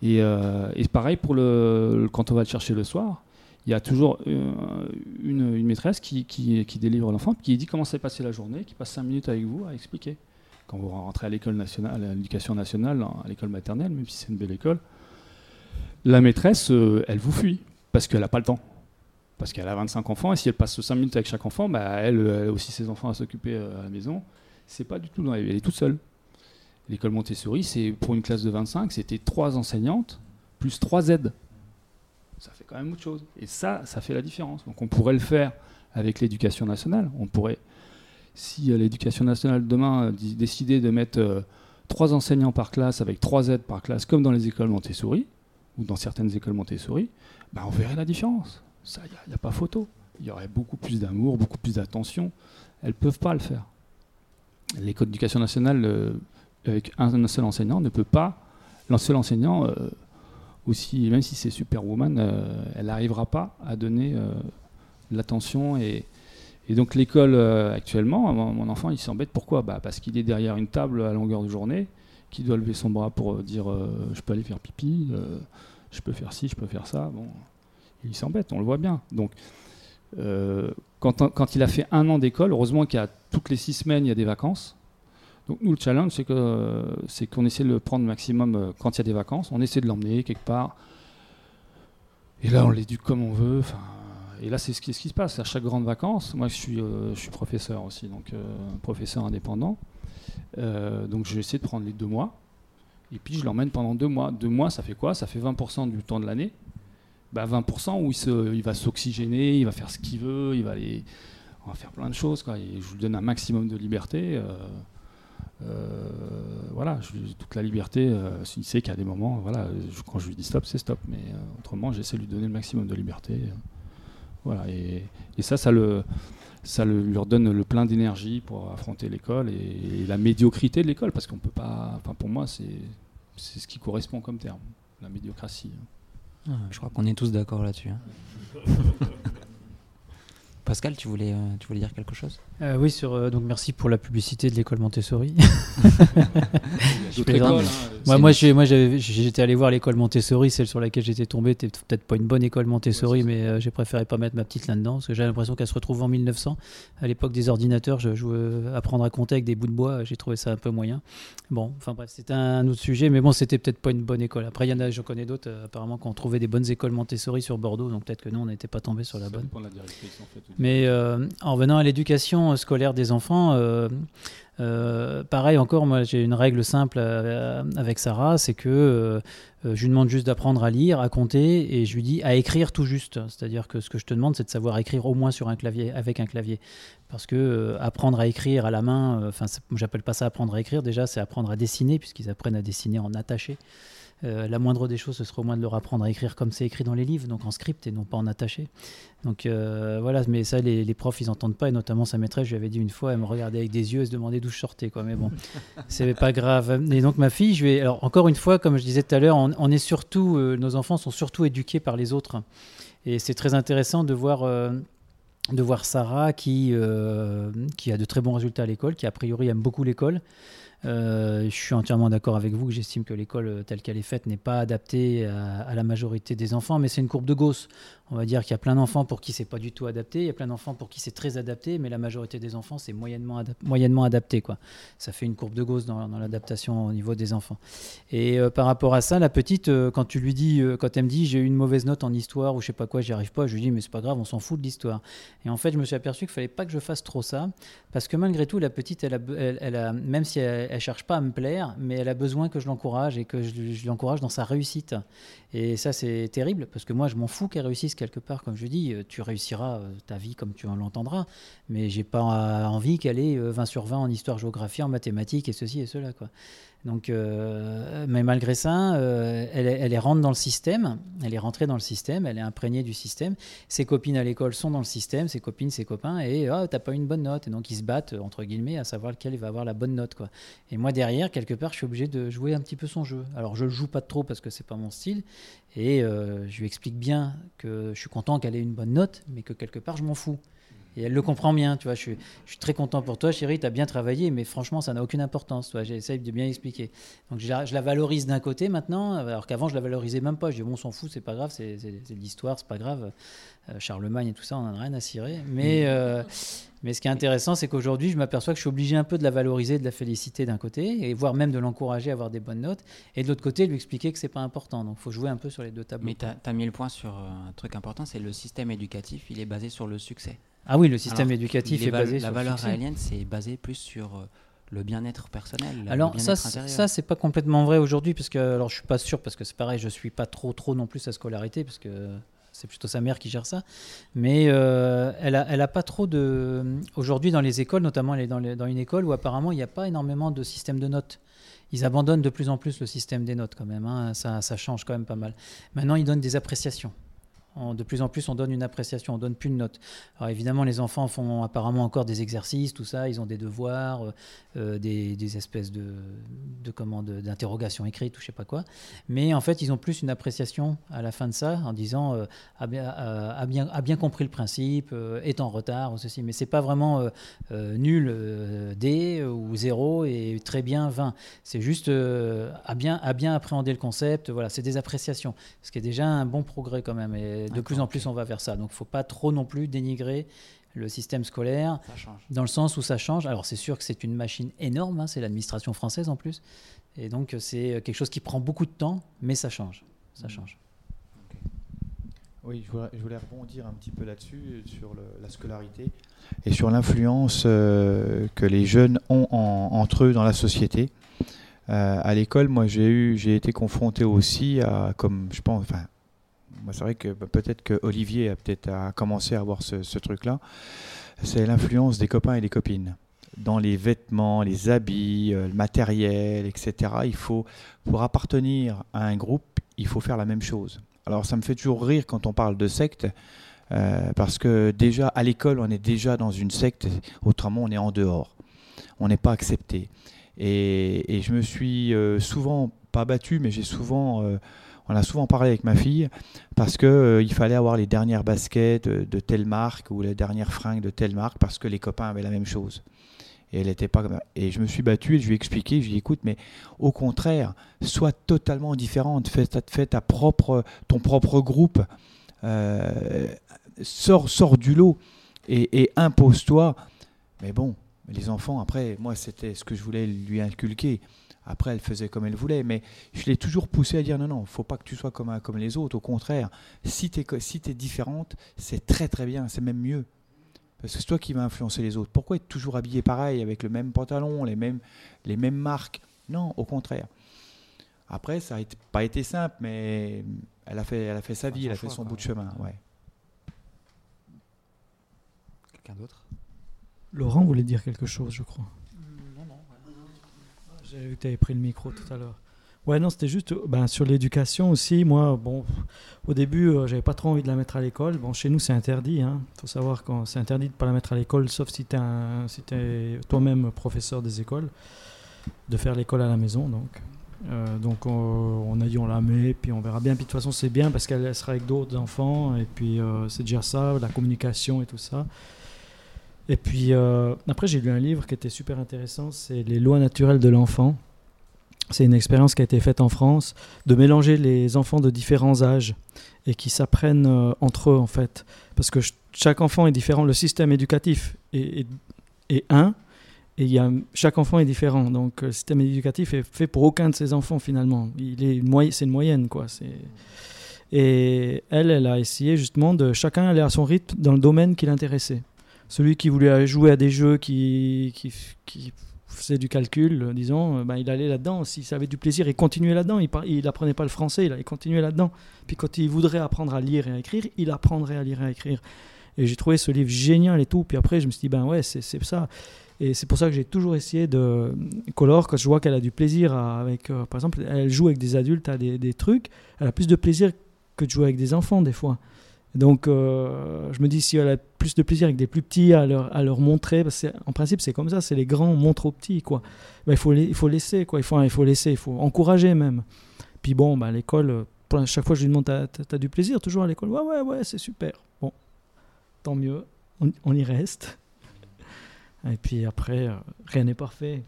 Et, euh, et pareil pour le, quand on va le chercher le soir, il y a toujours euh, une, une maîtresse qui, qui, délivre l'enfant, qui dit comment s'est passée la journée, qui passe 5 minutes avec vous à expliquer. Quand vous rentrez à l'école nationale, à l'éducation nationale, à l'école maternelle, même si c'est une belle école, la maîtresse, euh, elle vous fuit parce qu'elle n'a pas le temps. Parce qu'elle a 25 enfants et si elle passe 5 minutes avec chaque enfant, bah, elle, elle a aussi ses enfants à s'occuper à la maison. C'est pas du tout Elle est toute seule. L'école Montessori, c'est pour une classe de 25, c'était trois enseignantes plus trois aides. Ça fait quand même autre chose. Et ça, ça fait la différence. Donc on pourrait le faire avec l'éducation nationale. On pourrait, si euh, l'éducation nationale demain euh, décidait de mettre euh, trois enseignants par classe avec trois aides par classe, comme dans les écoles Montessori, ou dans certaines écoles Montessori, bah, on verrait la différence. Ça, il n'y a, pas photo. Il y aurait beaucoup plus d'amour, beaucoup plus d'attention. Elles ne peuvent pas le faire. L'école d'éducation nationale, avec un seul enseignant, ne peut pas. L'un seul enseignant, euh, même si c'est Superwoman, euh, elle n'arrivera pas à donner euh, l'attention. Et, donc l'école, euh, actuellement, mon, enfant, il s'embête. Pourquoi? Bah, Parce qu'il est derrière une table à longueur de journée, qui doit lever son bras pour euh, dire euh, je peux aller faire pipi, euh, je peux faire ci, je peux faire ça. Il s'embête, on le voit bien. Donc, euh, quand, quand il a fait un an d'école, heureusement qu'il y a toutes les six semaines, il y a des vacances. Donc nous, le challenge, c'est qu'on essaie de le prendre maximum euh, quand il y a des vacances. On essaie de l'emmener quelque part. Et là, on l'éduque comme on veut. Et là, c'est ce qui, se passe. À chaque grande vacances, moi, je suis, euh, je suis professeur aussi, donc euh, professeur indépendant. Euh, donc j'essaie de prendre les deux mois. Et puis je l'emmène pendant deux mois. Deux mois, ça fait quoi? Ça fait 20% du temps de l'année. bah, 20% où il, se, il va s'oxygéner, il va faire ce qu'il veut, il va aller, on va faire plein de choses. Je lui donne un maximum de liberté. Euh, voilà, je toute la liberté, euh, il sait qu'à des moments, voilà, je- quand je lui dis stop, c'est stop. Mais euh, autrement, j'essaie de lui donner le maximum de liberté. euh, voilà, et, et ça, ça le, ça le- lui redonne le plein d'énergie pour affronter l'école et, et la médiocrité de l'école, parce qu'on peut pas. Enfin, pour moi, c'est c'est ce qui correspond comme terme, la médiocratie.
Ah, je crois qu'on est tous d'accord là-dessus. hein. [LAUGHS] Pascal, tu voulais, euh, tu voulais dire quelque chose?
Euh, oui, sur, euh, donc merci pour la publicité de l'école Montessori. [LAUGHS]
Écoles, hein,
Moi, moi, j'ai- moi, j'avais- j'étais allé voir l'école Montessori, celle sur laquelle j'étais tombé. C'était peut-être pas une bonne école Montessori,
Ouais,
mais euh, j'ai préféré pas mettre ma petite là-dedans parce que j'ai l'impression qu'elle se retrouve en 1900. À l'époque des ordinateurs, je jouais apprendre à compter avec des bouts de bois. J'ai trouvé ça un peu moyen. Bon, enfin bref, c'était un autre sujet, mais bon, c'était peut-être pas une bonne école. Après, il y en a, je connais d'autres euh, apparemment qui ont trouvé des bonnes écoles Montessori sur Bordeaux, donc peut-être que nous, on n'était pas tombé sur la
ça
bonne.
dépend de la directrice, en fait.
Mais euh, en revenant à l'éducation scolaire des enfants, euh, euh, pareil encore, moi j'ai une règle simple avec Sarah, c'est que je lui demande juste d'apprendre à lire, à compter, et je lui dis à écrire tout juste. C'est-à-dire que ce que je te demande, c'est de savoir écrire au moins sur un clavier, avec un clavier. Parce que apprendre à écrire à la main, enfin, j'appelle pas ça apprendre à écrire. Déjà, c'est apprendre à dessiner, puisqu'ils apprennent à dessiner en attaché. Euh, la moindre des choses, ce serait au moins de leur apprendre à écrire comme c'est écrit dans les livres, donc en script et non pas en attaché. Donc euh, voilà, mais ça, les, les profs, ils entendent pas, et notamment sa maîtresse, je lui avais dit une fois, elle me regardait avec des yeux, elle se demandait d'où je sortais, quoi. Mais bon, [LAUGHS] c'est pas grave. Et donc ma fille, je vais, alors encore une fois, comme je disais tout à l'heure, on, on est surtout, euh, nos enfants sont surtout éduqués par les autres, et c'est très intéressant de voir. de voir Sarah qui, euh, qui a de très bons résultats à l'école, qui a priori aime beaucoup l'école. Euh, je suis entièrement d'accord avec vous que j'estime que l'école euh, telle qu'elle est faite n'est pas adaptée à, à la majorité des enfants, mais c'est une courbe de Gauss. On va dire qu'il y a plein d'enfants pour qui c'est pas du tout adapté, il y a plein d'enfants pour qui c'est très adapté, mais la majorité des enfants c'est moyennement, moyennement adapté. Quoi. Ça fait une courbe de Gauss dans, l'adaptation au niveau des enfants. Et euh, par rapport à ça, la petite, euh, quand tu lui dis, euh, quand elle me dit j'ai eu une mauvaise note en histoire ou je sais pas quoi, j'y arrive pas, je lui dis mais c'est pas grave, on s'en fout de l'histoire. Et en fait, je me suis aperçu qu'il fallait pas que je fasse trop ça, parce que malgré tout, la petite, elle a, elle a- même si elle, elle cherche pas à me plaire, mais elle a besoin que je l'encourage et que je, je l'encourage dans sa réussite. Et ça, c'est terrible, parce que moi, je m'en fous qu'elle réussisse quelque part. Comme je dis, euh, tu réussiras euh, ta vie comme tu en l'entendras, mais j'ai pas euh, envie qu'elle ait euh, 20 sur 20 en histoire, géographie, en mathématiques et ceci et cela. Quoi. Donc, euh, mais malgré ça, euh, elle, est- rentre dans le système, elle est rentrée dans le système, elle est imprégnée du système. Ses copines à l'école sont dans le système, ses copines, ses copains, et ah, t'as pas une bonne note. Et donc, ils se battent, entre guillemets, à savoir lequel va avoir la bonne note. Quoi. Et moi, derrière, quelque part, je suis obligé de jouer un petit peu son jeu. Alors, je le joue pas trop parce que c'est pas mon style, et euh, je lui explique bien que je suis content qu'elle ait une bonne note, mais que quelque part, je m'en fous. Et elle le comprend bien, tu vois. Je suis, je suis très content pour toi, chérie, tu as bien travaillé, mais franchement, ça n'a aucune importance, tu. J'essaye de bien expliquer. Donc, je la, je la valorise d'un côté maintenant, alors qu'avant, je la valorisais même pas. Je dis, bon, on s'en fout, c'est pas grave, c'est de l'histoire, c'est pas grave. Euh, Charlemagne et tout ça, on en a rien à cirer. Mais, euh, mais ce qui est intéressant, c'est qu'aujourd'hui, je m'aperçois que je suis obligé un peu de la valoriser, de la féliciter d'un côté, et voire même de l'encourager à avoir des bonnes notes, et de l'autre côté, lui expliquer que c'est pas important. Donc, il faut jouer un peu sur les deux tableaux.
Mais tu as, mis le point sur euh, un truc important, c'est le système éducatif, il est basé sur le succès.
Ah oui, le système
Alors,
éducatif est basé
La
sur le
valeur raélienne, c'est basé plus sur euh, le bien-être personnel.
Alors ça, ça c'est pas complètement vrai aujourd'hui parce que alors je suis pas sûr parce que c'est pareil, je suis pas trop trop non plus sa scolarité parce que c'est plutôt sa mère qui gère ça. Mais euh, elle a elle a pas trop de aujourd'hui dans les écoles, notamment elle est dans, les- dans une école où apparemment il n'y a pas énormément de système de notes. Ils abandonnent de plus en plus le système des notes quand même. hein. Ça, ça change quand même pas mal. Maintenant ils donnent des appréciations. De plus en plus, on donne une appréciation, on donne plus de notes. Alors évidemment, les enfants font apparemment encore des exercices, tout ça, ils ont des devoirs, euh, euh, des, espèces de, de d'interrogations écrites ou je sais pas quoi. Mais en fait, ils ont plus une appréciation à la fin de ça en disant euh, a, bien, a, a bien, a bien compris le principe, est en retard ou ceci. Mais c'est pas vraiment nul D ou 0 et très bien 20. C'est juste a, bien, a bien appréhendé le concept. Voilà, c'est des appréciations, ce qui est déjà un bon progrès quand même. De plus en plus, on va vers ça. Donc, faut pas trop non plus dénigrer le système scolaire dans le sens où ça change. Alors c'est sûr que c'est une machine énorme, hein, c'est l'administration française en plus, et donc euh, c'est quelque chose qui prend beaucoup de temps, mais ça change, ça change.
Oui, je voulais, je voulais rebondir un petit peu là-dessus, sur le- la scolarité et sur l'influence euh, que les jeunes ont en- entre eux dans la société. Euh, à l'école, moi, j'ai eu, j'ai été confronté aussi à, comme je pense, enfin, moi c'est vrai que bah, peut-être que Olivier a peut-être commencé à avoir ce, truc-là, c'est l'influence des copains et des copines dans les vêtements, les habits, euh, le matériel, etc. Il faut, pour appartenir à un groupe, il faut faire la même chose. Alors ça me fait toujours rire quand on parle de secte, euh, parce que déjà à l'école, on est déjà dans une secte, autrement on est en dehors. On n'est pas accepté. Et, et je me suis euh, souvent, pas battu, mais j'ai souvent, on a souvent parlé avec ma fille, parce que euh, il fallait avoir les dernières baskets de, telle marque ou les dernières fringues de telle marque, parce que les copains avaient la même chose. Et elle était pas Et je me suis battu et je lui ai expliqué, je lui ai dit, écoute, mais au contraire, sois totalement différente, fais, ta- ta propre, ton propre groupe, euh, sors, sors du lot et, et impose-toi. Mais bon, les enfants, après, moi, c'était ce que je voulais lui inculquer. Après, elle faisait comme elle voulait, mais je l'ai toujours poussé à dire non, non, faut pas que tu sois comme, comme les autres. Au contraire, si tu es, si t'es différente, c'est très très bien, c'est même mieux. Parce que c'est toi qui vas influencer les autres. Pourquoi être toujours habillé pareil, avec le même pantalon, les mêmes, les mêmes marques? Non, au contraire. Après, ça n'a pas été simple, mais elle a fait, elle a fait sa vie, elle a fait
choix,
son
quoi.
bout de chemin. Ouais.
Quelqu'un d'autre?
Laurent voulait dire quelque chose, je crois. J'ai vu que tu avais pris le micro tout à l'heure. Ouais, non, c'était juste ben, sur l'éducation aussi. Moi, bon, au début, euh, j'avais pas trop envie de la mettre à l'école. Bon, chez nous, c'est interdit. Il faut savoir que c'est interdit de pas la mettre à l'école, sauf si tu es, si t'es toi-même professeur des écoles, de faire l'école à la maison. Donc, Euh, donc on, a dit on la met, puis on verra bien. Puis de toute façon, c'est bien parce qu'elle elle sera avec d'autres enfants. Et puis euh, c'est déjà ça, la communication et tout ça. Et puis euh, après, j'ai lu un livre qui était super intéressant, c'est Les lois naturelles de l'enfant. C'est une expérience qui a été faite en France de mélanger les enfants de différents âges et qui s'apprennent euh, entre eux en fait. Parce que ch- chaque enfant est différent, le système éducatif est, est, un et y a, chaque enfant est différent. Donc euh, le système éducatif est fait pour aucun de ces enfants finalement. Il une c'est une moyenne quoi. Et elle, elle a essayé justement de chacun aller à son rythme dans le domaine qui l'intéressait. Celui qui voulait jouer à des jeux qui, qui, qui faisait du calcul, euh, disons, euh, ben, il allait là-dedans. S'il avait du plaisir, il continuait là-dedans. Il, il apprenait pas le français, il allait continuer là-dedans. Puis quand il voudrait apprendre à lire et à écrire, il apprendrait à lire et à écrire. Et j'ai trouvé ce livre génial et tout. Puis après, je me suis dit, ben ouais, c'est ça. Et c'est pour ça que j'ai toujours essayé de. Color, quand je vois qu'elle a du plaisir avec. euh, par exemple, elle joue avec des adultes à des trucs, elle a plus de plaisir que de jouer avec des enfants, des fois. Donc, euh, je me dis, si elle a plus de plaisir avec des plus petits à leur, montrer, parce que en principe, c'est comme ça, c'est les grands montrent aux petits, quoi. Ben, il, faut il faut laisser, quoi. Il faut, il faut laisser, il faut encourager même. Puis bon, ben, à l'école, chaque fois, je lui demande, t'as, t'as du plaisir toujours à l'école? Ouais, ouais, ouais, c'est super. Bon, tant mieux, on, y reste. Et puis après, euh, rien n'est parfait.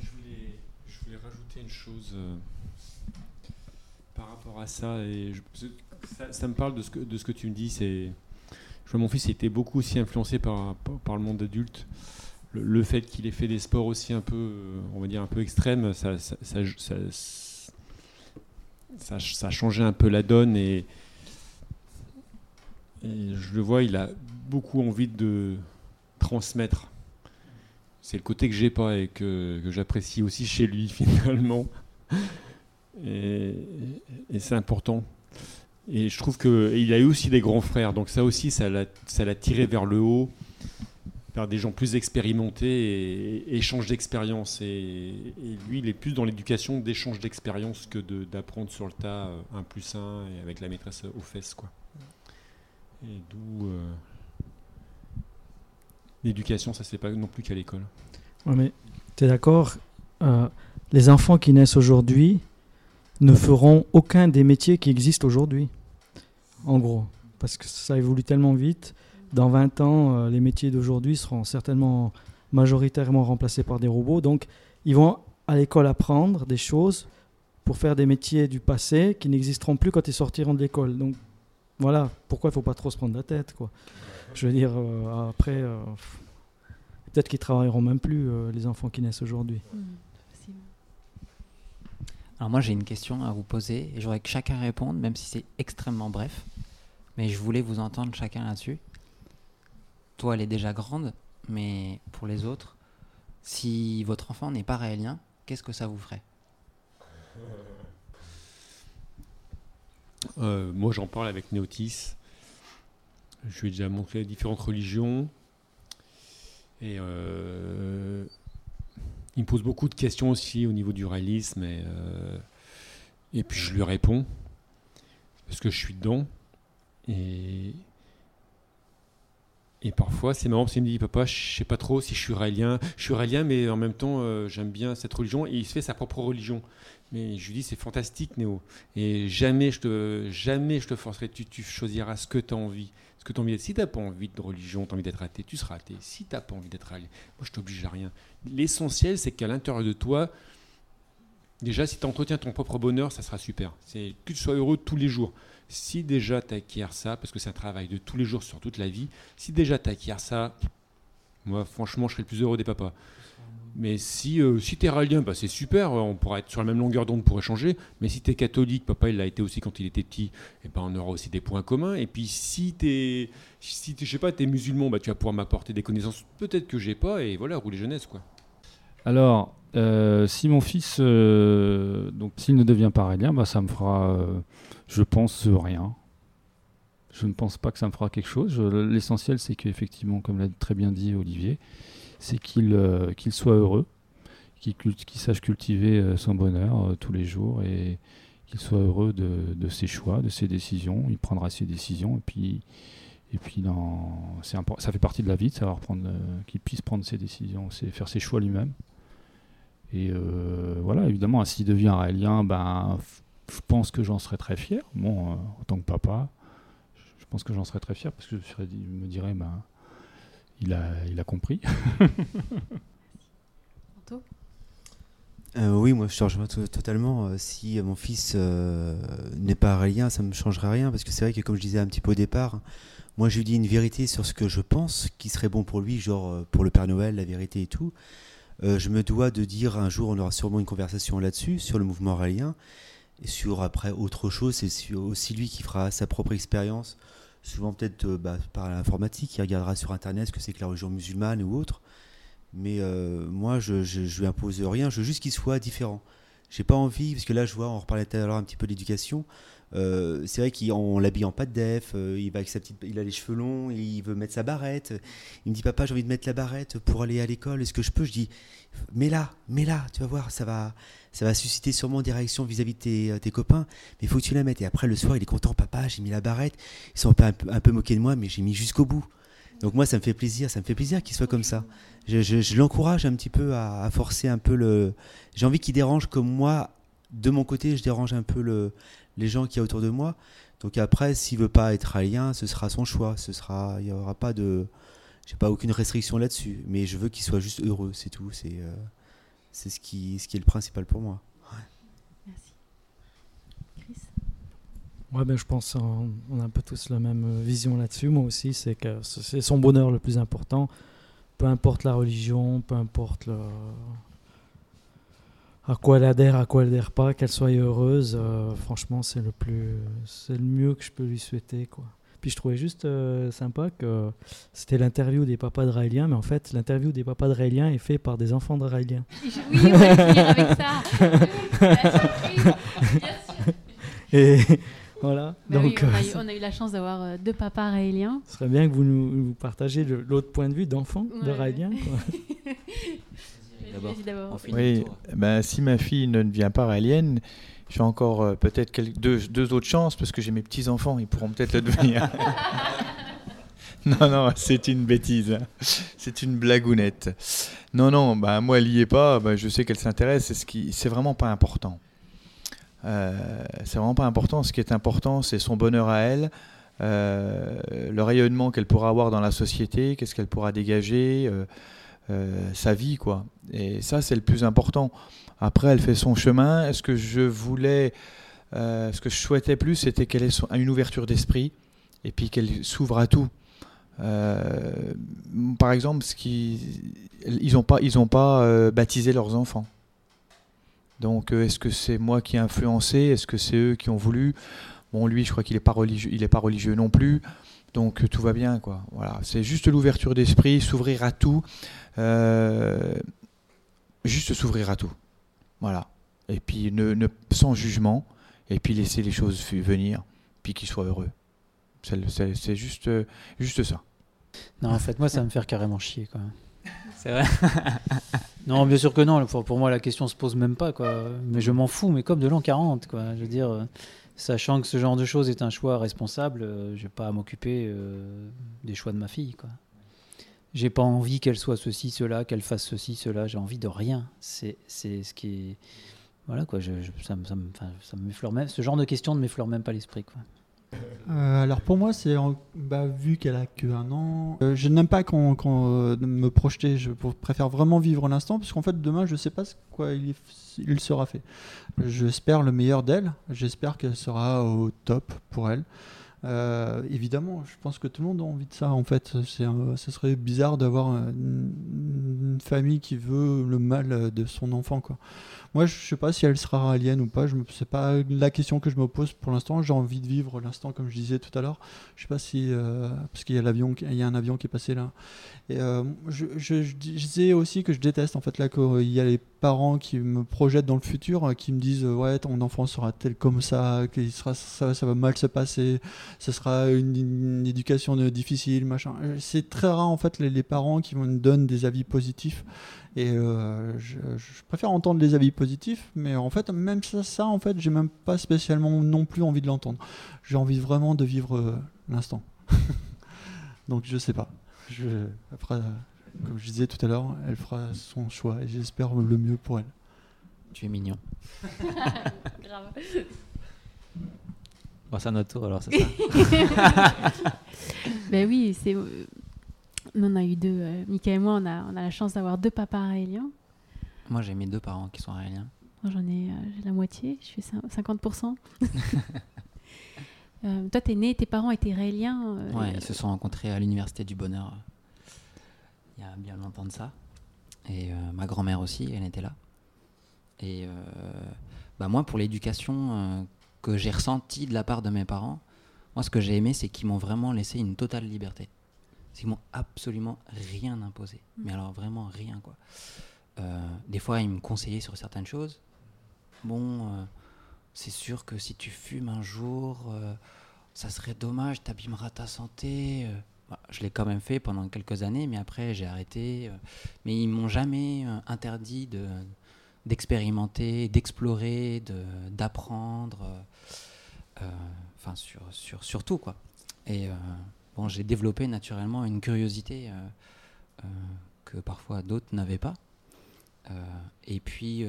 Je voulais, je voulais rajouter une chose euh, par rapport à ça. Et ça, me parle de ce que, tu me dis. C'est, je vois mon fils il était beaucoup aussi influencé par, le monde adulte. Le, fait qu'il ait fait des sports aussi un peu, euh, on va dire un peu extrêmes, ça, ça, ça, ça, a changé un peu la donne. Et, je le vois, il a beaucoup envie de transmettre c'est le côté que j'ai pas et que j'apprécie aussi chez lui [LAUGHS] finalement. Et, c'est important. Et je trouve qu'il a eu aussi des grands frères, donc ça aussi, ça l'a tiré vers le haut, vers des gens plus expérimentés et, échange d'expérience. Et, lui, il est plus dans l'éducation d'échange d'expérience que d'apprendre sur le tas euh, un plus un et avec la maîtresse aux fesses. Quoi. Et d'où euh, l'éducation, ça c'est pas non plus qu'à l'école.
Ouais, mais tu es d'accord euh, Les enfants qui naissent aujourd'hui ne feront aucun des métiers qui existent aujourd'hui. En gros. Parce que ça évolue tellement vite. Dans 20 ans, euh, les métiers d'aujourd'hui seront certainement majoritairement remplacés par des robots. Donc, ils vont à l'école apprendre des choses pour faire des métiers du passé qui n'existeront plus quand ils sortiront de l'école. Donc, voilà pourquoi il ne faut pas trop se prendre la tête. Quoi. Je veux dire, euh, après, euh, peut-être qu'ils travailleront même plus, les enfants qui naissent aujourd'hui.
Alors moi j'ai une question à vous poser et j'aurais que chacun réponde, même si c'est extrêmement bref. Mais je voulais vous entendre chacun là-dessus. Toi elle est déjà grande, mais pour les autres, si votre enfant n'est pas raélien, qu'est-ce que ça vous ferait?
Euh, moi, j'en parle avec Néotis. Je lui ai déjà montré différentes religions. Et euh, il me pose beaucoup de questions aussi au niveau du réalisme. Et, euh, et puis je lui réponds. Parce que je suis dedans. Et, et parfois, c'est marrant parce qu'il me dit Papa, je sais pas trop si je suis raélien. Je suis raélien, mais en même temps, euh, j'aime bien cette religion. Et il se fait sa propre religion. Mais je lui dis C'est fantastique, Néo. Et jamais je te, jamais je te forcerai. Tu, tu choisiras ce que tu as envie. Ce que as envie. Si tu n'as pas envie de religion, tu as envie d'être athée, tu seras athée. Si tu n'as pas envie d'être raélien, moi, je t'oblige à rien. L'essentiel, c'est qu'à l'intérieur de toi, déjà, si tu entretiens ton propre bonheur, ça sera super. C'est que tu sois heureux tous les jours si déjà tu acquiers ça, parce que c'est un travail de tous les jours sur toute la vie, si déjà tu acquiers ça, moi franchement je serais le plus heureux des papas. Mais si, euh, si tu es ralien, bah, c'est super, on pourra être sur la même longueur d'onde pour échanger. Mais si tu es catholique, papa il l'a été aussi quand il était petit, et eh ben, on aura aussi des points communs. Et puis si tu es, si je sais pas, es musulman, bah, tu vas pouvoir m'apporter des connaissances peut-être que j'ai pas, et voilà, rouler jeunesse. quoi.
Alors, euh, si mon fils, euh, donc s'il ne devient pas ralien, bah, ça me fera je pense rien. Je ne pense pas que ça me fera quelque chose. L'essentiel, c'est qu'effectivement, comme l'a très bien dit Olivier, c'est qu'il euh, qu'il soit heureux, qu'il sache cultiver euh, son bonheur euh, tous les jours et qu'il soit heureux de, de, ses choix, de ses décisions. Il prendra ses décisions et puis, et puis ça fait partie de la vie de savoir qu'il puisse prendre ses décisions, faire ses choix lui-même. Et voilà, évidemment, s'il devient raélien, ben, je pense que j'en serais très fier. Bon, en tant que papa, je pense que j'en serais très fier parce que je, me dirais, ben, il a, il a compris. [LAUGHS]
euh, oui, moi je change totalement. Euh, si mon fils euh, n'est pas rien, ça ne me changerait rien parce que c'est vrai que, comme je disais un petit peu au départ, moi je lui dis une vérité sur ce que je pense qui serait bon pour lui, genre pour le Père Noël, la vérité et tout. je me dois de dire un jour, on aura sûrement une conversation là-dessus, sur le mouvement raélien. Et sur après autre chose, c'est aussi lui qui fera sa propre expérience, souvent peut-être euh, bah, par l'informatique, il regardera sur internet ce que c'est que la religion musulmane ou autre. Mais euh, moi, je, je, je, lui impose rien, je veux juste qu'il soit différent. J'ai pas envie, parce que là, je vois, on reparlait tout à l'heure un petit peu d'éducation. Euh, c'est vrai qu'on l'habille en de def, il va avec sa petite, il a les cheveux longs, il veut mettre sa barrette. Il me dit papa j'ai envie de mettre la barrette pour aller à l'école, est-ce que je peux? Je dis mets-la, mets-la, tu vas voir, ça va, ça va susciter sûrement des réactions vis-à-vis de tes, euh, copains, mais il faut que tu la mettes. Et après, le soir, il est content, papa, j'ai mis la barrette. Ils sont un peu, un peu, moqués de moi, mais j'ai mis jusqu'au bout. Donc moi, ça me fait plaisir, ça me fait plaisir qu'il soit comme ça. Je, je, l'encourage un petit peu à, forcer un peu le... J'ai envie qu'il dérange comme moi, de mon côté, je dérange un peu le, les gens qui y a autour de moi. Donc après, s'il veut pas être alien, ce sera son choix. Ce sera, il n'y aura pas de... J'ai pas aucune restriction là-dessus, mais je veux qu'il soit juste heureux, c'est tout. C'est... Euh, c'est ce qui, ce qui est le principal pour moi. Merci.
Chris? Ouais, ben, je pense qu'on a un peu tous la même vision là-dessus. Moi aussi, c'est que c'est son bonheur le plus important. Peu importe la religion, peu importe le... à quoi elle adhère, à quoi elle adhère pas, qu'elle soit heureuse. Euh, franchement, c'est le plus, c'est le mieux que je peux lui souhaiter, quoi. Puis je trouvais juste euh, sympa que c'était l'interview des papas de mais en fait, l'interview des papas de est faite par des enfants de. [LAUGHS]
Oui, on va finir avec ça. [LAUGHS]
Et [LAUGHS] voilà.
Bah Donc, on, a eu, on, a eu, la chance d'avoir euh, deux papas raéliens.
Ce serait bien que vous nous vous partagiez l'autre point de vue d'enfant de raélien.
Oui, ben, si ma fille ne devient pas raélienne, j'ai encore euh, peut-être deux, deux, autres chances parce que j'ai mes petits-enfants, ils pourront peut-être le devenir. [LAUGHS] non, non, c'est une bêtise. C'est une blagounette. Non, non, bah, moi, elle n'y est pas. Bah, je sais qu'elle s'intéresse. C'est, ce qui, c'est vraiment pas important. Euh, c'est vraiment pas important. Ce qui est important, c'est son bonheur à elle, euh, le rayonnement qu'elle pourra avoir dans la société, qu'est-ce qu'elle pourra dégager, sa vie, quoi. Et ça, c'est le plus important. Après, elle fait son chemin. Ce que je voulais, euh, ce que je souhaitais plus, c'était qu'elle ait une ouverture d'esprit et puis qu'elle s'ouvre à tout. Euh, par exemple, ce qui, ils n'ont pas, ils ont pas euh, baptisé leurs enfants. Donc, est-ce que c'est moi qui ai influencé? Est-ce que c'est eux qui ont voulu? Bon, lui, je crois qu'il n'est pas religieux, il est pas religieux non plus. Donc tout va bien, quoi. Voilà, c'est juste l'ouverture d'esprit, s'ouvrir à tout, juste s'ouvrir à tout. Voilà. Et puis ne, sans jugement, et puis laisser les choses venir. puis qu'ils soient heureux. C'est- juste, euh, juste ça.
Non, en fait, moi, ça va me faire carrément chier, quoi. [LAUGHS]
C'est vrai. [LAUGHS]
Non, bien sûr que non. Pour, pour moi, la question se pose même pas, quoi. Mais je m'en fous, mais comme de l'an 40, quoi. Je veux dire, euh, sachant que ce genre de choses est un choix responsable, euh, je vais pas à m'occuper euh, des choix de ma fille, quoi. J'ai pas envie qu'elle soit ceci, cela, qu'elle fasse ceci, cela. J'ai envie de rien. C'est c'est ce qui. Voilà, quoi. Ça, ça ça même. Ce genre de question ne m'effleure même pas l'esprit.
Euh, alors pour moi, c'est bah, vu qu'elle a que un an, euh, je n'aime pas qu'on euh, me projeter. Je préfère vraiment vivre l'instant parce qu'en fait demain, je sais pas ce quoi il sera fait. J'espère le meilleur d'elle. J'espère qu'elle sera au top pour elle. Euh, évidemment, je pense que tout le monde a envie de ça. En fait, c'est ce serait bizarre d'avoir une, famille qui veut le mal de son enfant. Moi, je sais pas si elle sera raélienne ou pas. Je me, c'est pas la question que je me pose pour l'instant. J'ai envie de vivre l'instant, comme je disais tout à l'heure. Je sais pas si euh, parce qu'il y a l'avion, il y a un avion qui est passé là. Et euh, je, je- je disais aussi que je déteste en fait là qu'il y a les parents qui me projettent dans le futur, euh, qui me disent euh, ouais ton enfant sera tel comme ça, qu'il sera ça, va mal se passer, ce sera une, éducation difficile, machin. Euh, C'est très rare en fait les, parents qui me donnent des avis positifs. Et je, préfère entendre les avis positifs, mais en fait, même ça, en fait, j'ai même pas spécialement non plus envie de l'entendre. J'ai envie vraiment de vivre l'instant. [LAUGHS] Donc je sais pas. Après, comme je disais tout à l'heure, elle fera son choix et j'espère le mieux pour elle.
Tu es mignon. [LAUGHS]
Grave.
Bon, c'est à notre tour alors, c'est [LAUGHS] ça [LAUGHS]
Ben oui, c'est. euh, nous, on a eu deux. euh, Mika et moi, on a, on a la chance d'avoir deux papas raéliens.
Moi, j'ai mes deux parents qui sont raéliens.
Moi, j'en ai, euh, la moitié. Je suis cin- 50%. Euh, toi, t'es né, tes parents étaient raéliens. euh,
Ouais, ils se sont rencontrés à l'Université du Bonheur il y a bien longtemps de ça. Et euh, ma grand-mère aussi, elle était là. Et euh, bah moi, pour l'éducation euh, que j'ai ressentie de la part de mes parents, moi, ce que j'ai aimé, c'est qu'ils m'ont vraiment laissé une totale liberté. C'est qu'ils m'ont absolument rien imposé. Mais alors, vraiment rien, quoi. Des fois, ils me conseillaient sur certaines choses. Bon, c'est sûr que si tu fumes un jour, ça serait dommage, t'abîmeras ta santé. Bah, je l'ai quand même fait pendant quelques années, mais après j'ai arrêté. euh. Mais ils m'ont jamais euh, interdit de d'expérimenter, d'explorer, de d'apprendre. euh, Enfin, sur, sur, sur tout, quoi. Et bon, j'ai développé naturellement une curiosité que parfois d'autres n'avaient pas. Et puis,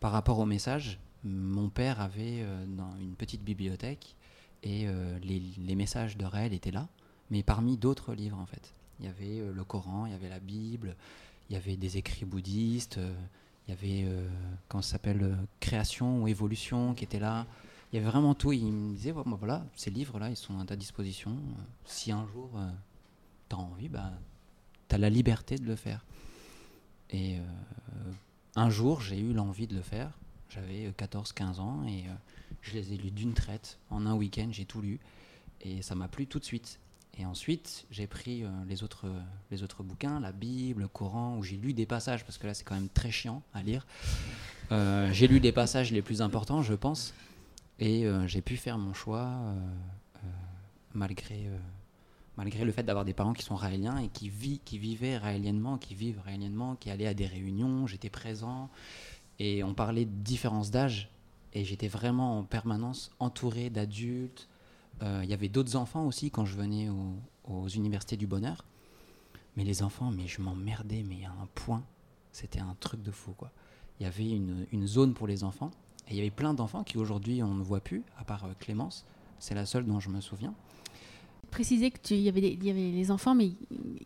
par rapport au message, mon père avait dans une petite bibliothèque et les, les messages de Raël étaient là, mais parmi d'autres livres en fait. Il y avait euh, le Coran, il y avait la Bible, il y avait des écrits bouddhistes, euh, il y avait, euh, comment ça s'appelle, euh, Création ou Évolution qui était là. Il y avait vraiment tout. Il me disait, bah, voilà, ces livres-là, ils sont à ta disposition. Euh, Si un jour tu as envie, bah, tu as la liberté de le faire. Et euh, un jour, j'ai eu l'envie de le faire. J'avais 14-15 ans et euh, je les ai lus d'une traite. En un week-end, j'ai tout lu. Et ça m'a plu tout de suite. Et ensuite, j'ai pris euh, les, autres, les autres bouquins, la Bible, le Coran, où j'ai lu des passages, parce que là, c'est quand même très chiant à lire. Euh, j'ai lu des passages les plus importants, je pense. Et euh, j'ai pu faire mon choix malgré, malgré le fait d'avoir des parents qui sont raéliens et qui, vit, qui vivaient raéliennement, qui vivent raéliennement, qui allaient à des réunions, j'étais présent. Et on parlait de différence d'âge. Et j'étais vraiment en permanence entouré d'adultes. Euh, Il y avait d'autres enfants aussi quand je venais au- aux universités du bonheur. Mais les enfants, mais je m'emmerdais, mais à un point. C'était un truc de fou, quoi. Il y avait une, une zone pour les enfants. Et il y avait plein d'enfants qui aujourd'hui on ne voit plus, à part euh, Clémence. C'est la seule dont je me souviens.
Préciser que tu, il y avait des- il y avait les enfants, mais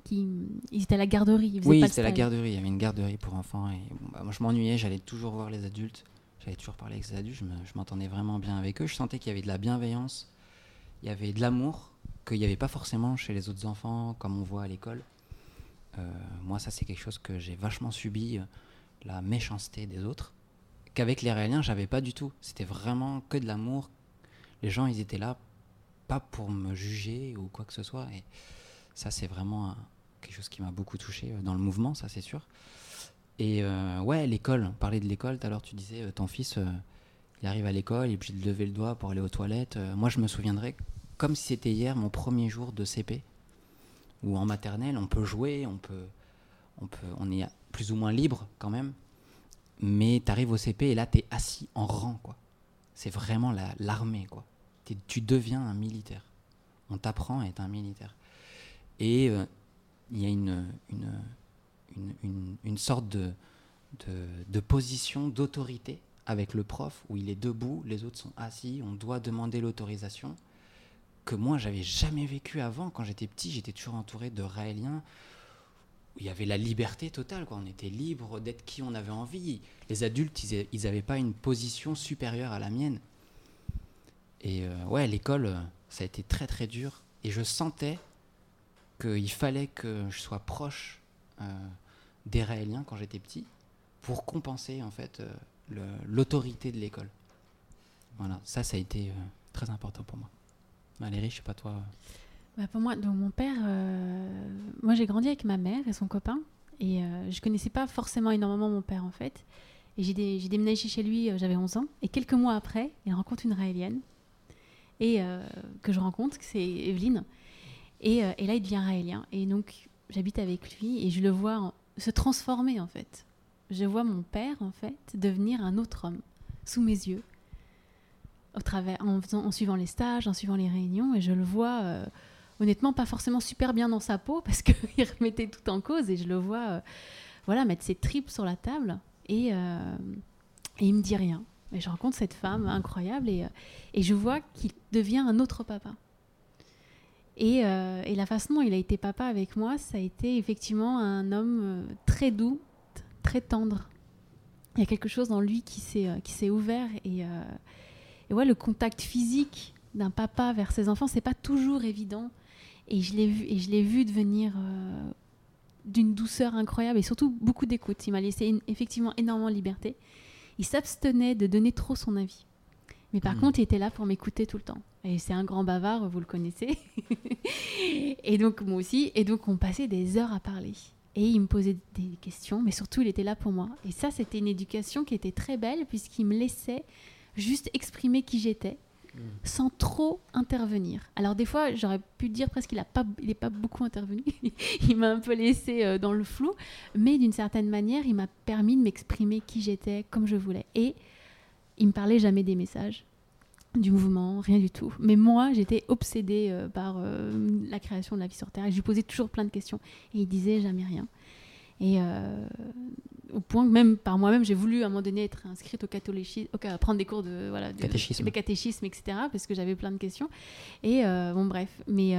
qui, ils étaient à la garderie. Ils
Oui, c'était la garderie. Il y avait une garderie pour enfants. Et bon, bah, moi, je m'ennuyais. J'allais toujours voir les adultes. J'allais toujours parler avec ces adultes. Je me- je m'entendais vraiment bien avec eux. Je sentais qu'il y avait de la bienveillance. Il y avait de l'amour qu'il n'y avait pas forcément chez les autres enfants, comme on voit à l'école. Euh, moi, ça, c'est quelque chose que j'ai vachement subi. euh, la méchanceté des autres. Qu'avec les Réaliens, j'avais pas du tout. C'était vraiment que de l'amour. Les gens, ils étaient là, pas pour me juger ou quoi que ce soit. Et ça, c'est vraiment quelque chose qui m'a beaucoup touché euh, dans le mouvement, ça c'est sûr. Et ouais, l'école, parler de l'école, tout à l'heure tu disais, ton fils, Il arrive à l'école, il est obligé de lever le doigt pour aller aux toilettes. Euh, moi, je me souviendrai comme si c'était hier mon premier jour de CP, où en maternelle, on peut jouer, on peut, on peut, on est plus ou moins libre quand même. Mais tu arrives au CP et là, tu es assis en rang, quoi. C'est vraiment la- l'armée, quoi. Tu deviens un militaire. On t'apprend à être un militaire. Et euh, il y a une, une, une, une- une sorte de, de, de position d'autorité avec le prof où il est debout, les autres sont assis, on doit demander l'autorisation que moi j'avais jamais vécu avant. Quand j'étais petit, j'étais toujours entouré de Raéliens où il y avait la liberté totale. Quoi. On était libre d'être qui on avait envie. Les adultes, ils n'avaient pas une position supérieure à la mienne. Et euh, ouais, l'école, ça a été très très dur. Et je sentais qu'il fallait que je sois proche euh, des Raéliens quand j'étais petit pour compenser en fait euh, l'autorité de l'école. Voilà, ça, ça a été euh, très important pour moi. Valérie, je sais pas toi.
Bah, pour moi, donc mon père, euh, moi j'ai grandi avec ma mère et son copain, et euh, je connaissais pas forcément énormément mon père en fait. Et j'ai dé- j'ai déménagé chez lui, euh, j'avais 11 ans, et quelques mois après, il rencontre une raélienne, et euh, que je rencontre, c'est Evelyne, et, euh, et là il devient raélien, et donc j'habite avec lui, et je le vois se transformer en fait. Je vois mon père en fait devenir un autre homme sous mes yeux, au travers, en, suivant les stages, en suivant les réunions, et je le vois. euh, honnêtement pas forcément super bien dans sa peau [LAUGHS] parce qu'il remettait tout en cause et je le vois euh, voilà mettre ses tripes sur la table et, euh, et il me dit rien et je rencontre cette femme incroyable et, euh, je vois qu'il devient un autre papa et, et la façon dont il a été papa avec moi ça a été effectivement un homme très doux très tendre il y a quelque chose dans lui qui s'est euh, qui s'est ouvert et, euh, et ouais le contact physique d'un papa vers ses enfants c'est pas toujours évident et je l'ai vu, et je l'ai vu devenir euh, d'une douceur incroyable et surtout beaucoup d'écoute. Il m'a laissé une- effectivement énormément de liberté. Il s'abstenait de donner trop son avis. Mais par
Mhm.
contre, il était là pour m'écouter tout le temps. Et c'est un grand bavard, vous le connaissez. [LAUGHS] et donc, moi aussi. Et donc, on passait des heures à parler. Et il me posait des questions, mais surtout, il était là pour moi. Et ça, c'était une éducation qui était très belle, puisqu'il me laissait juste exprimer qui j'étais sans trop intervenir. Alors des fois, j'aurais pu dire presque qu'il n'est pas, il est pas beaucoup intervenu. [LAUGHS] il m'a un peu laissé euh, dans le flou, mais d'une certaine manière, il m'a permis de m'exprimer qui j'étais, comme je voulais. Et il me parlait jamais des messages, du mouvement, rien du tout. Mais moi, j'étais obsédée euh, par euh, la création de la vie sur Terre. Et je lui posais toujours plein de questions. Et il disait jamais rien. Et euh, au point que même par moi-même, j'ai voulu à un moment donné être inscrite au catéchisme, au ca- prendre des cours de, voilà, de,
Catéchisme.
de catéchisme, etc. Parce que j'avais plein de questions. Et bon, bref. Mais,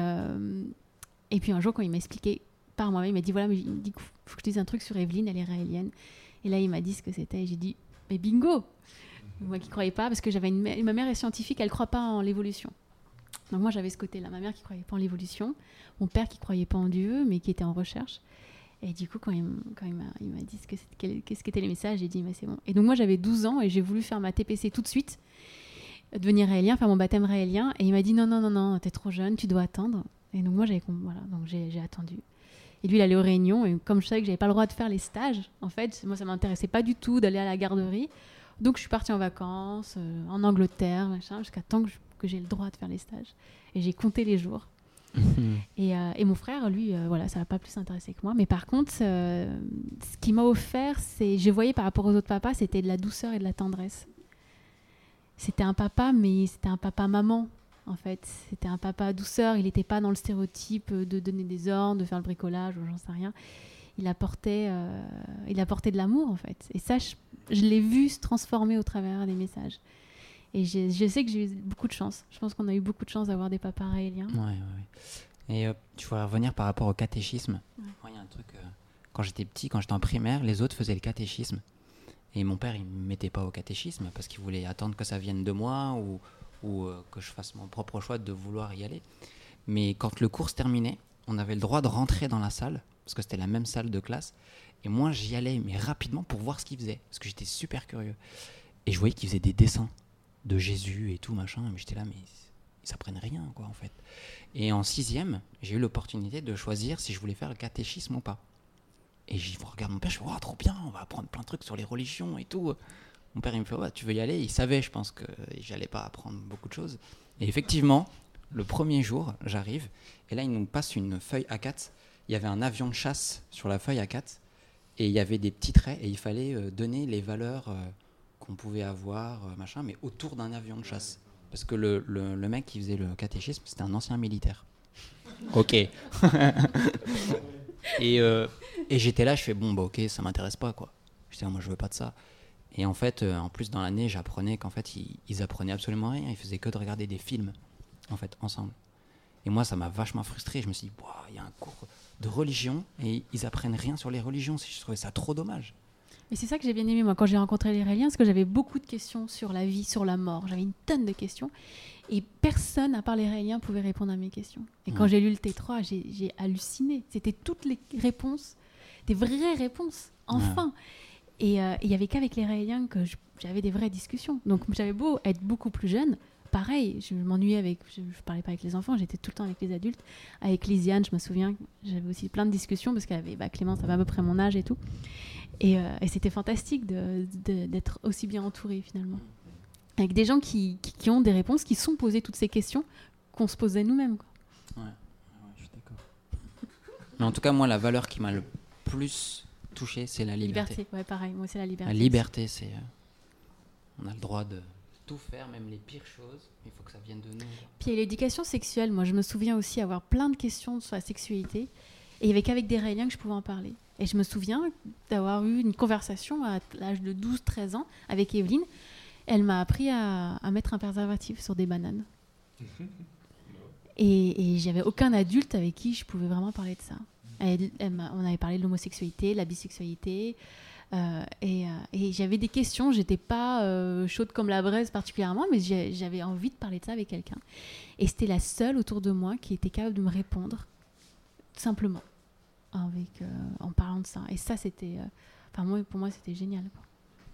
et puis un jour, quand il m'a expliqué par moi-même, il m'a dit voilà, mais il dit faut que je dise un truc sur Evelyne, elle est raélienne. Et là, il m'a dit ce que c'était. Et j'ai dit mais bingo Moi qui croyais pas, parce que j'avais une ma mère est scientifique, elle croit pas en l'évolution. Donc moi, j'avais ce côté-là. Ma mère qui croyait pas en l'évolution, mon père qui croyait pas en Dieu, mais qui était en recherche. Et du coup, quand il, quand il m'a dit ce qu'étaient les messages, j'ai dit, mais c'est bon. Et donc, moi, j'avais 12 ans et j'ai voulu faire ma TPC tout de suite, devenir raélien, faire mon baptême raélien. Et il m'a dit, non, non, non, non, t'es trop jeune, tu dois attendre. Et donc, moi, j'avais voilà, donc j'ai attendu. Et lui, il allait aux réunions. Et comme je savais que j'avais pas le droit de faire les stages, en fait, moi, ça m'intéressait pas du tout d'aller à la garderie. Donc, je suis partie en vacances, euh, en Angleterre, machin, jusqu'à temps que je- que j'ai le droit de faire les stages. Et j'ai compté les jours. [LAUGHS] Et, euh, et mon frère, lui, euh, voilà, ça va pas plus intéressé que moi. Mais par contre, euh, ce qui m'a offert, c'est, je voyais par rapport aux autres papas, c'était de la douceur et de la tendresse. C'était un papa, mais c'était un papa maman, en fait. C'était un papa douceur. Il n'était pas dans le stéréotype de donner des ordres, de faire le bricolage ou j'en sais rien. Il apportait, euh, il apportait de l'amour, en fait. Et ça, je, je l'ai vu se transformer au travers des messages. Et je sais que j'ai eu beaucoup de chance. Je pense qu'on a eu beaucoup de chance d'avoir des papas raéliens.
Ouais, ouais, ouais. Et euh, tu voudrais revenir par rapport au catéchisme. Il y a un truc. euh, quand j'étais petit, quand j'étais en primaire, les autres faisaient le catéchisme. Et mon père, il me mettait pas au catéchisme parce qu'il voulait attendre que ça vienne de moi ou, ou euh, que je fasse mon propre choix de vouloir y aller. Mais quand le cours se terminait, on avait le droit de rentrer dans la salle parce que c'était la même salle de classe. Et moi, j'y allais, mais rapidement pour voir ce qu'il faisait parce que j'étais super curieux. Et je voyais qu'il faisait des dessins de Jésus et tout machin. Mais j'étais là, mais ils apprennent rien, quoi, en fait. Et en sixième, j'ai eu l'opportunité de choisir si je voulais faire le catéchisme ou pas. Et j'y regarde mon père, je fais, oh, trop bien, on va apprendre plein de trucs sur les religions et tout. Mon père, il me fait, Ouais, tu veux y aller? Il savait, je pense, que j'allais pas apprendre beaucoup de choses. Et effectivement, le premier jour, j'arrive, et là, il nous passe une feuille A4. Il y avait un avion de chasse sur la feuille A4, et il y avait des petits traits, et il fallait euh, donner les valeurs euh, qu'on pouvait avoir, euh, machin, mais autour d'un avion de chasse. Parce que le, le- le mec qui faisait le catéchisme, c'était un ancien militaire. Ok. [LAUGHS] et euh, et j'étais là, je fais, bon, bah ok, ça m'intéresse pas, quoi. Je dis, moi, je veux pas de ça. Et en fait, en plus, dans l'année, j'apprenais qu'en fait, ils, ils apprenaient absolument rien. Ils faisaient que de regarder des films, en fait, ensemble. Et moi, ça m'a vachement frustré. Je me suis dit, il y a un cours de religion et ils apprennent rien sur les religions. Je trouvais ça trop dommage.
Mais c'est ça que j'ai bien aimé, moi, quand j'ai rencontré les Raéliens, parce que j'avais beaucoup de questions sur la vie, sur la mort. J'avais une tonne de questions. Et personne, à part les Raéliens, pouvait répondre à mes questions. Et quand j'ai lu le T3, j'ai halluciné. C'était toutes les réponses, des vraies réponses, enfin. Et euh, il y avait qu'avec les Raéliens que j'avais des vraies discussions. Donc j'avais beau être beaucoup plus jeune, pareil, je m'ennuyais avec. Je, je parlais pas avec les enfants, j'étais tout le temps avec les adultes. Avec Lisiane, je me souviens, j'avais aussi plein de discussions parce qu'elle avait bah, Clémence avait à peu près mon âge et tout. Et, euh, et c'était fantastique d'être aussi bien entouré finalement. Avec des gens qui, qui- qui ont des réponses, qui sont posées toutes ces questions qu'on se posait nous-mêmes. quoi.
je suis d'accord. Mais en tout cas, moi, la valeur qui m'a le plus touché, c'est la liberté.
Liberté, ouais, pareil, moi c'est la liberté.
La liberté, c'est. euh, on a le droit de tout faire, même les pires choses. mais Il faut que ça vienne de nous.
Puis il y a l'éducation sexuelle, moi je me souviens aussi avoir plein de questions sur la sexualité. Et il y avait qu'avec des Raéliens que je pouvais en parler. Et je me souviens d'avoir eu une conversation à l'âge de 12-13 ans avec Evelyne. Elle m'a appris à, à mettre un préservatif sur des bananes. [LAUGHS] Et, et j'avais aucun adulte avec qui je pouvais vraiment parler de ça. Elle- elle m'a- on avait parlé de l'homosexualité, de la bisexualité. Euh, et euh, et j'avais des questions. J'étais pas euh, chaude comme la braise particulièrement, mais j'avais envie de parler de ça avec quelqu'un. Et c'était la seule autour de moi qui était capable de me répondre simplement avec, euh, en parlant de ça. Et ça, c'était. euh, Enfin, moi, pour moi, c'était génial. quoi.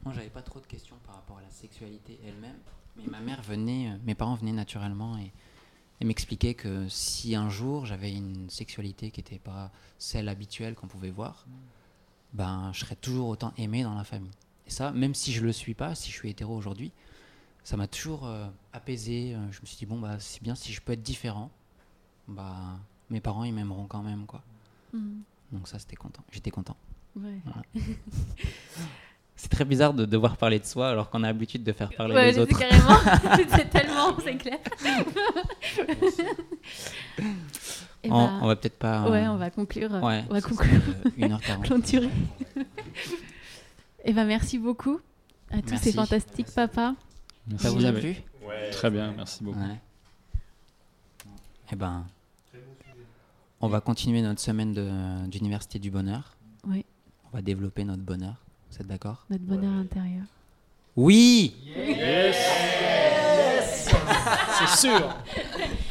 Moi, j'avais pas trop de questions par rapport à la sexualité elle-même. Mais ma mère venait, euh, mes parents venaient naturellement et, et m'expliquaient que si un jour j'avais une sexualité qui n'était pas celle habituelle qu'on pouvait voir, ben je serais toujours autant aimé dans la famille. Et ça, même si je le suis pas, si je suis hétéro aujourd'hui, ça m'a toujours euh, apaisé. Euh, Je me suis dit bon bah c'est bien si je peux être différent, bah mes parents ils m'aimeront quand même quoi.
Mhm.
Donc ça c'était content, j'étais content.
Ouais. [LAUGHS]
C'est très bizarre de devoir parler de soi alors qu'on a l'habitude de faire parler
Ouais,
les autres.
carrément. [LAUGHS] [LAUGHS] c'est tellement, c'est clair. Eh
on,
ben,
on va peut-être pas.
Ouais, on va conclure. euh,
Ouais,
on va conclure.
serait, euh, 1h40. [LAUGHS]
Clôturer. [LAUGHS] Eh ben, merci beaucoup à tous
Merci.
ces fantastiques papas.
Ça vous a
Ouais.
plu?
Très bien, merci beaucoup.
Ouais. Eh ben, on va continuer notre semaine d'université du bonheur.
Oui,
On va développer notre bonheur. Vous êtes d'accord?
Notre bonheur intérieur.
Oui
C'est sûr [LAUGHS]